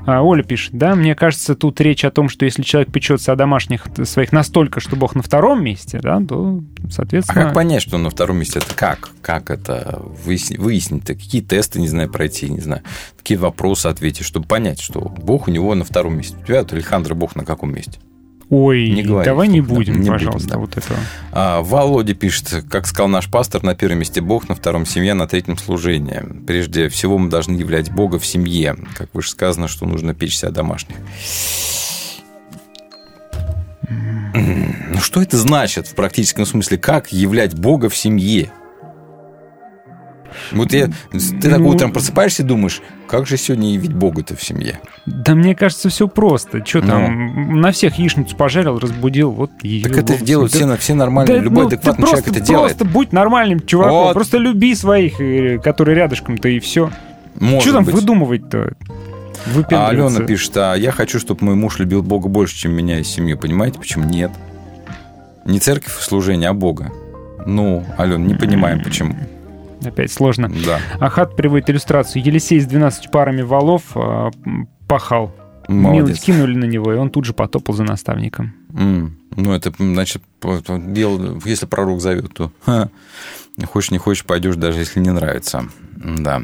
А, Оля пишет, да, мне кажется, тут речь о том, что если человек печется о домашних своих настолько, что Бог на втором месте, да, то, А соответственно... как понять, что он на втором месте? Это как? Как это выяснить? выяснить-то? Какие тесты, не знаю, пройти, не знаю. Какие вопросы ответить, чтобы понять, что Бог у него на втором месте. У тебя, вот, Александр, Бог на каком месте? Ой, Не говори, давай не будем, не будем, пожалуйста, да. вот этого. А, Володя пишет, как сказал наш пастор, на первом месте Бог, на втором семья, на третьем служение. Прежде всего мы должны являть Бога в семье. Как выше сказано, что нужно печься о домашних. Ну, что это значит в практическом смысле? Как являть Бога в семье? Вот я, ты так утром просыпаешься и думаешь, как же сегодня явить Бога-то в семье? Да мне кажется, все просто. Что Ну. там, на всех яичницу пожарил, разбудил, вот ее. Так это делают все, все нормальные. Да, Любой ну, адекватный просто, человек это делает. Просто будь нормальным чуваком. Вот. Просто люби своих, э, которые рядышком-то, и все. Может Что там быть. выдумывать-то? А. Алена пишет, а я хочу, чтобы мой муж любил Бога больше, чем меня и семью. Понимаете, почему нет? Не церковь и служение, а Бога. Ну, Алена, не понимаем, почему. Опять сложно. Да. Ахат приводит иллюстрацию. Елисей с 12 парами валов а, м, пахал. Молодец. Милость кинули на него, и он тут же потопал за наставником. М, Ну, это, значит, дело, если пророк зовет, то ха, хочешь не хочешь, пойдешь, даже если не нравится. Да.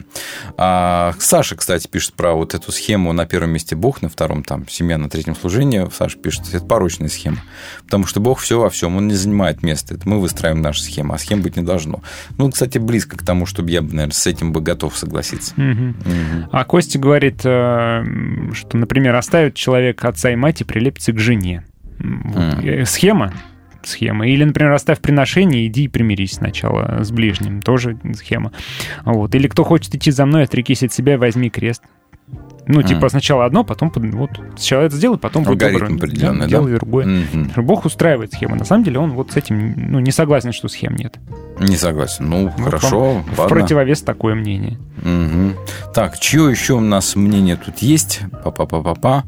А, Саша, кстати, пишет про вот эту схему на первом месте Бог, на втором там семья, на третьем служение. Саша пишет, это порочная схема. Потому что Бог все во всем, он не занимает место. Это мы выстраиваем нашу схему, а схем быть не должно. Ну, кстати, близко к тому, чтобы я наверное, с этим бы готов согласиться. Мгм. А Костя говорит, э, что, например, оставит человек отца и мать и прилепится к жене. Вот, э, Схема. Схема. Или, например, оставь приношение, иди и примирись сначала с ближним. Тоже схема. Вот. Или кто хочет идти за мной, отрекись от себя возьми крест. Ну, типа, Мгм. сначала одно, потом вот сначала это сделай, потом будет Алгоритм добро. определенный, да? Делай другое. Мгм. Бог устраивает схемы. На самом деле он вот с этим ну, не согласен, что схем нет. Не согласен. Ну, Вот хорошо, В противовес такое мнение. Мгм. Так, чье еще у нас мнение тут есть? Па-па-па-па-па.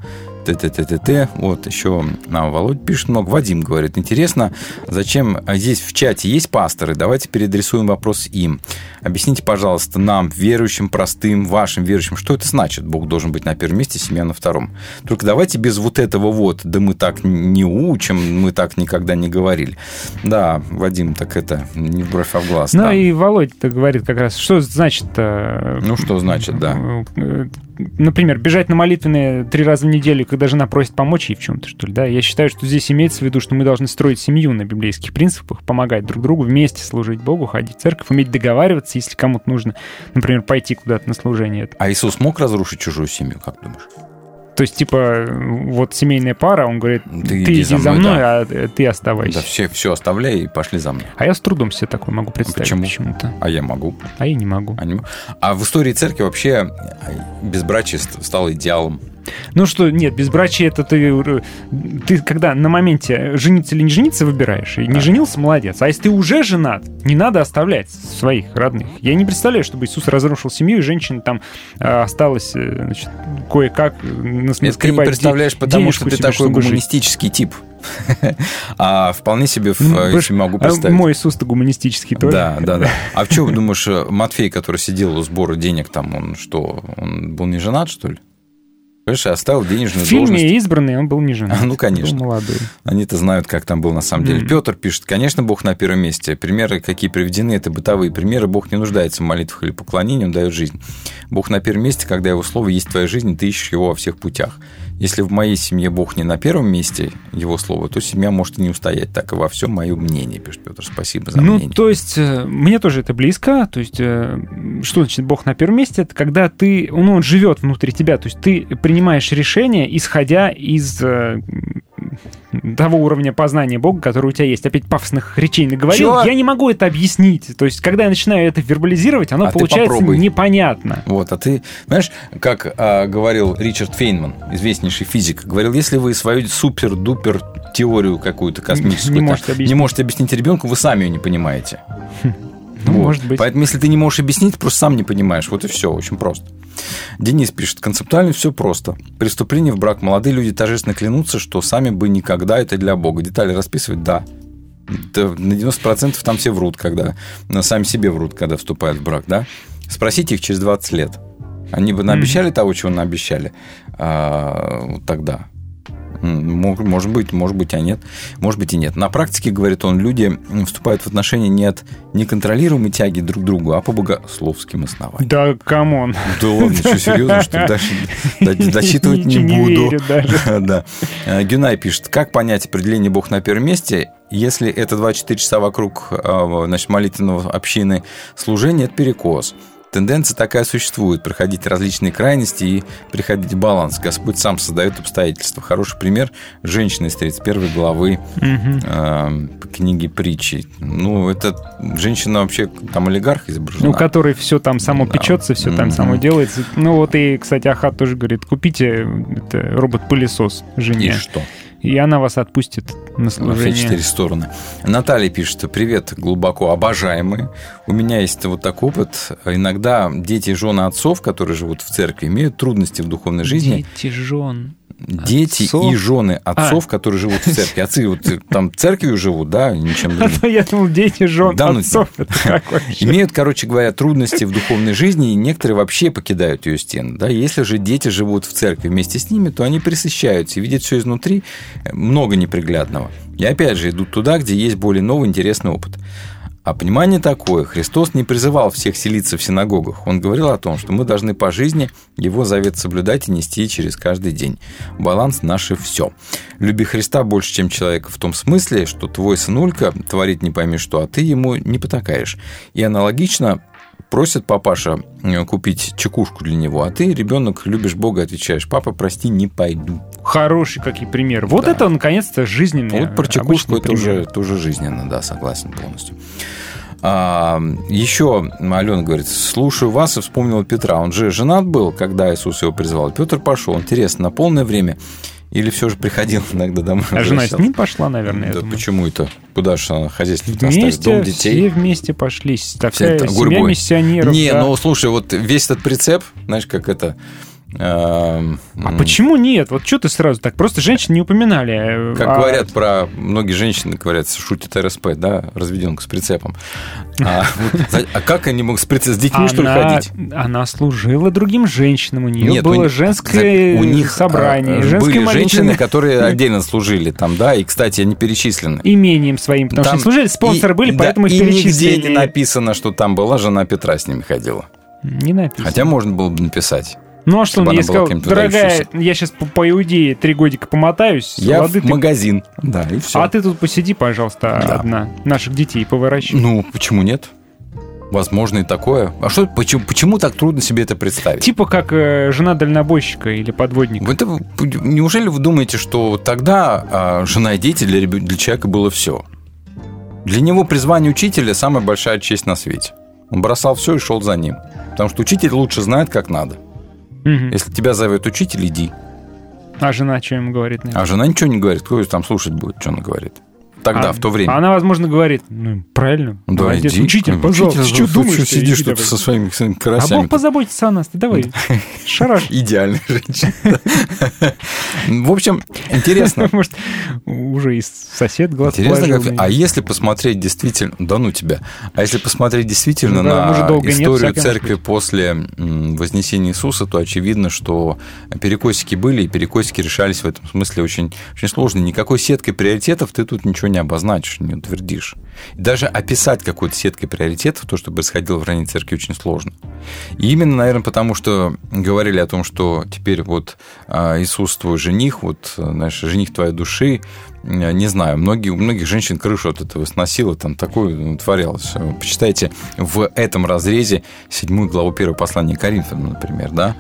ТТТТ. Вот еще нам Володь пишет много. Вадим говорит, интересно, зачем здесь в чате есть пасторы? Давайте переадресуем вопрос им. Объясните, пожалуйста, нам, верующим, простым, вашим верующим, что это значит? Бог должен быть на первом месте, семья на втором. Только давайте без вот этого вот, да мы так не учим, мы так никогда не говорили. Да, Вадим, так это не в бровь, а в глаз. Ну да. и Володя говорит как раз, что значит... э, Ну, что значит, да. Например, бежать на молитвенные три раза в неделю, когда жена просит помочь ей в чем-то, что ли, да? Я считаю, что здесь имеется в виду, что мы должны строить семью на библейских принципах, помогать друг другу, вместе служить Богу, ходить в церковь, уметь договариваться, если кому-то нужно, например, пойти куда-то на служение. А Иисус мог разрушить чужую семью, как думаешь? То есть, типа, вот семейная пара, он говорит, ты, иди за мной, а э, ты оставайся. Да все, все оставляй и пошли за мной. А я с трудом себе такое могу представить Почему? почему-то. А я могу. А я не могу. А, не а в истории церкви вообще безбрачие ст- стало идеалом. Ну что, нет, безбрачие это ты, э, ты когда на моменте жениться или не жениться выбираешь, и не женился, молодец. А если ты уже женат, не надо оставлять своих родных. Я не представляю, чтобы Иисус разрушил семью, и женщина там э, осталась, э, значит, кое-как на Нет, ты не представляешь, потому что ты себе, такой чтобы жить. гуманистический тип. А вполне себе Ну, в- могу а представить. Мой Иисус-то гуманистический тоже. Да, да, да. А в чем думаешь, Матфей, который сидел у сбора денег, там он что, он был не женат, что ли? Понимаешь, оставил В денежную фильме должность. «Избранный» он был не женат. А, ну, конечно. Был молодой. Они-то знают, как там был на самом деле. Мгм. Петр пишет, конечно, Бог на первом месте. Примеры, какие приведены, это бытовые примеры. Бог не нуждается в молитвах или поклонении, Он дает жизнь. Бог на первом месте, когда Его слово есть твоя жизнь, и ты ищешь Его во всех путях. Если в моей семье Бог не на первом месте, Его слово, то семья может и не устоять. Так и во всем мое мнение, пишет Петр. Спасибо за Ну, мнение. то есть, э, мне тоже это близко. То есть, э, что значит Бог на первом месте? Это когда ты, ну, он живет внутри тебя. То есть, ты принимаешь решение, исходя из э, того уровня познания Бога, который у тебя есть. Опять пафосных речей наговорил. Чё? Я не могу это объяснить. То есть, когда я начинаю это вербализировать, оно А получается непонятно. Вот, а ты, знаешь, как а, говорил Ричард Фейнман, известнейший физик, говорил, если вы свою супер-дупер теорию какую-то космическую Не та- можете объяснить. не можете объяснить ребенку, вы сами ее не понимаете. Ну, Вот. может быть. Поэтому, если ты не можешь объяснить, просто сам не понимаешь. Вот и все, очень просто. Денис пишет, концептуально все просто. Преступление в брак. Молодые люди торжественно клянутся, что сами бы никогда это для Бога. Детали расписывать? Да. На 90% там все врут, когда сами себе врут, когда вступают в брак, да? Спросите их через 20 лет. Они бы наобещали того, чего наобещали а, вот тогда. Может быть, может быть, а нет. Может быть и нет. На практике, говорит он, люди вступают в отношения не от неконтролируемой тяги друг к другу, а по богословским основаниям. Да, come on. Да ладно, что, серьезно, что? Дальше дочитывать не буду. Да. Э, Гюнай пишет, как понять определение Бог на первом месте, если это 24 часа вокруг э, значит, молитвенного общины служения, это перекос. Тенденция такая существует. Проходить различные крайности и приходить в баланс. Господь сам создает обстоятельства. Хороший пример – женщина из 31 главы Мгм. э, книги притчи. Ну, это женщина вообще, там олигарх изображена. У которой все там само Да. печется, все там Мгм. само делается. Ну вот и, кстати, Ахат тоже говорит, купите это, робот-пылесос жене. И что? И она вас отпустит на Во все служение. четыре стороны. Наталья пишет, привет, глубоко обожаемые. У меня есть вот такой опыт. Иногда дети и жены отцов, которые живут в церкви, имеют трудности в духовной жизни. Дети жен. Дети Отцов? и жены отцов, А. которые живут в церкви. Отцы вот там церковью живут, да, ничем А другим. то я думал, дети жен Да ну отцов. Это как вообще? Имеют, короче говоря, трудности в духовной жизни, и некоторые вообще покидают ее стены. Да? Если же дети живут в церкви вместе с ними, то они присыщаются и видят все изнутри, э, много неприглядного. И опять же идут туда, где есть более новый интересный опыт. А понимание такое, Христос не призывал всех селиться в синагогах. Он говорил о том, что мы должны по жизни Его завет соблюдать и нести через каждый день. Баланс наше все. Люби Христа больше, чем человека в том смысле, что твой сынулька творит не пойми что, а ты ему не потакаешь. И аналогично просит папаша э, купить чекушку для него, а ты, ребенок, любишь Бога, отвечаешь, папа, прости, не пойду. Хороший какие примеры. Вот Да. это, наконец-то, жизненный. Вот про чекушку обычный это пример. уже, это уже жизненно, да, согласен полностью. А, еще Алена говорит, слушаю вас и вспомнил Петра. Он же женат был, когда Иисус его призвал. Петр пошел. Интересно, на полное время или все же приходил иногда домой? А жена с ним пошла, наверное, Да почему это? Куда же она хозяйство? Вместе, Дом все детей? вместе пошли. Вся Такая эта семья гурьбой. миссионеров. Не, да. ну слушай, вот весь этот прицеп, знаешь, как это... эм, А почему нет? Вот что ты сразу так? Просто женщин не упоминали. Как А говорят про... Многие женщины говорят, шутят РСП, да, разведенка с прицепом. А, вот а как они могут с прицепом? С детьми, что ли, она, ходить? она служила другим женщинам. У нее Нет, было у них- женское у них собрание. а, были женщины, молитвенное- которые отдельно служили там, да, и, кстати, они перечислены. имением своим, потому что Там не служили, спонсоры и- были, да, поэтому их и нигде перечислили. не написано, что там была жена Петра с ними ходила. Не написано. Хотя можно было бы написать. Ну а что он ей сказал, дорогая, я сейчас по, по Иудее три годика помотаюсь, Я лады в ты- магазин. Да, и все. а ты тут посиди, пожалуйста, Да. одна, наших детей повыращивай. Ну, почему нет? Возможно и такое. А что, почему, почему так трудно себе это представить? Типа как э, жена дальнобойщика или подводника. Это, неужели вы думаете, что тогда а, жена и дети для, для человека было все? Для него призвание учителя самая большая честь на свете. Он бросал все и шел за ним. Потому что учитель лучше знает, как надо. Мгм. Если тебя зовет учитель, иди. А жена что ему говорит? наверное? А жена ничего не говорит. Кто ее там слушать будет, что она говорит? Тогда, А- в то время. а Она, возможно, говорит, ну, правильно, Да, молодец, иди. учитель, Учитель, пожалуйста, что что думаешь? ты? сидишь Иди тут давай. со своими своими А карасями? Бог позаботится о нас, ты давай, шараш. Идеальная женщина. В общем, интересно. Может, уже и сосед глаз Интересно, как... а если посмотреть действительно, да ну тебя, а если посмотреть действительно Ну на историю церкви после Вознесения Иисуса, то очевидно, что перекосики были, и перекосики решались в этом смысле очень, очень сложно. Никакой сеткой приоритетов ты тут ничего не обозначишь, не утвердишь. И даже описать какой-то сеткой приоритетов, то, что происходило в ранней церкви, очень сложно. И именно, наверное, потому что говорили о том, что теперь вот а, Иисус твой жених, вот, знаешь, жених твоей души, не знаю, многие, у многих женщин крышу от этого сносило, там такое творялось. Почитайте в этом разрезе седьмую главу первого послания Коринфянам, например, да.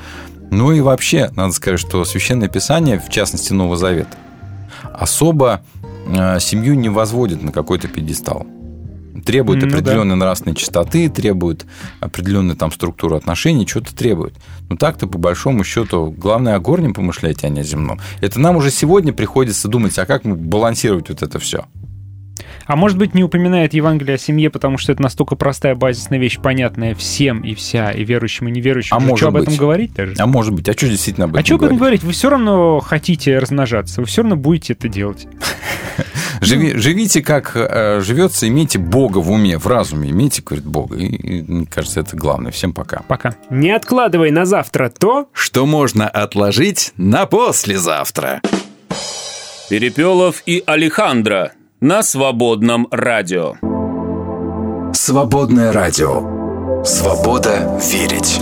Ну и вообще, надо сказать, что Священное Писание, в частности Нового Завета, особо семью не возводит на какой-то пьедестал. Требует Ну да. определенной нравственной чистоты, требует определенную там структуру отношений, что-то требует. Но так-то, по большому счету, главное о горнем помышлять, а не о земном. Это нам уже сегодня приходится думать, а как мы балансировать вот это все. А может быть, не упоминает Евангелие о семье, потому что это настолько простая базисная вещь, понятная всем и вся, и верующим, и неверующим. А Что может об этом говорить даже? А может быть, а что действительно об А этом что об этом говорить? говорить? Вы все равно хотите размножаться, вы все равно будете это делать. Живи- живите как э, живется, имейте Бога в уме, в разуме, имейте, говорит, Бога. И, и, мне кажется, это главное. Всем пока. Пока. Не откладывай на завтра то, Что можно отложить на послезавтра. Перепелов и Алехандро на свободном радио. Свободное радио. Свобода верить.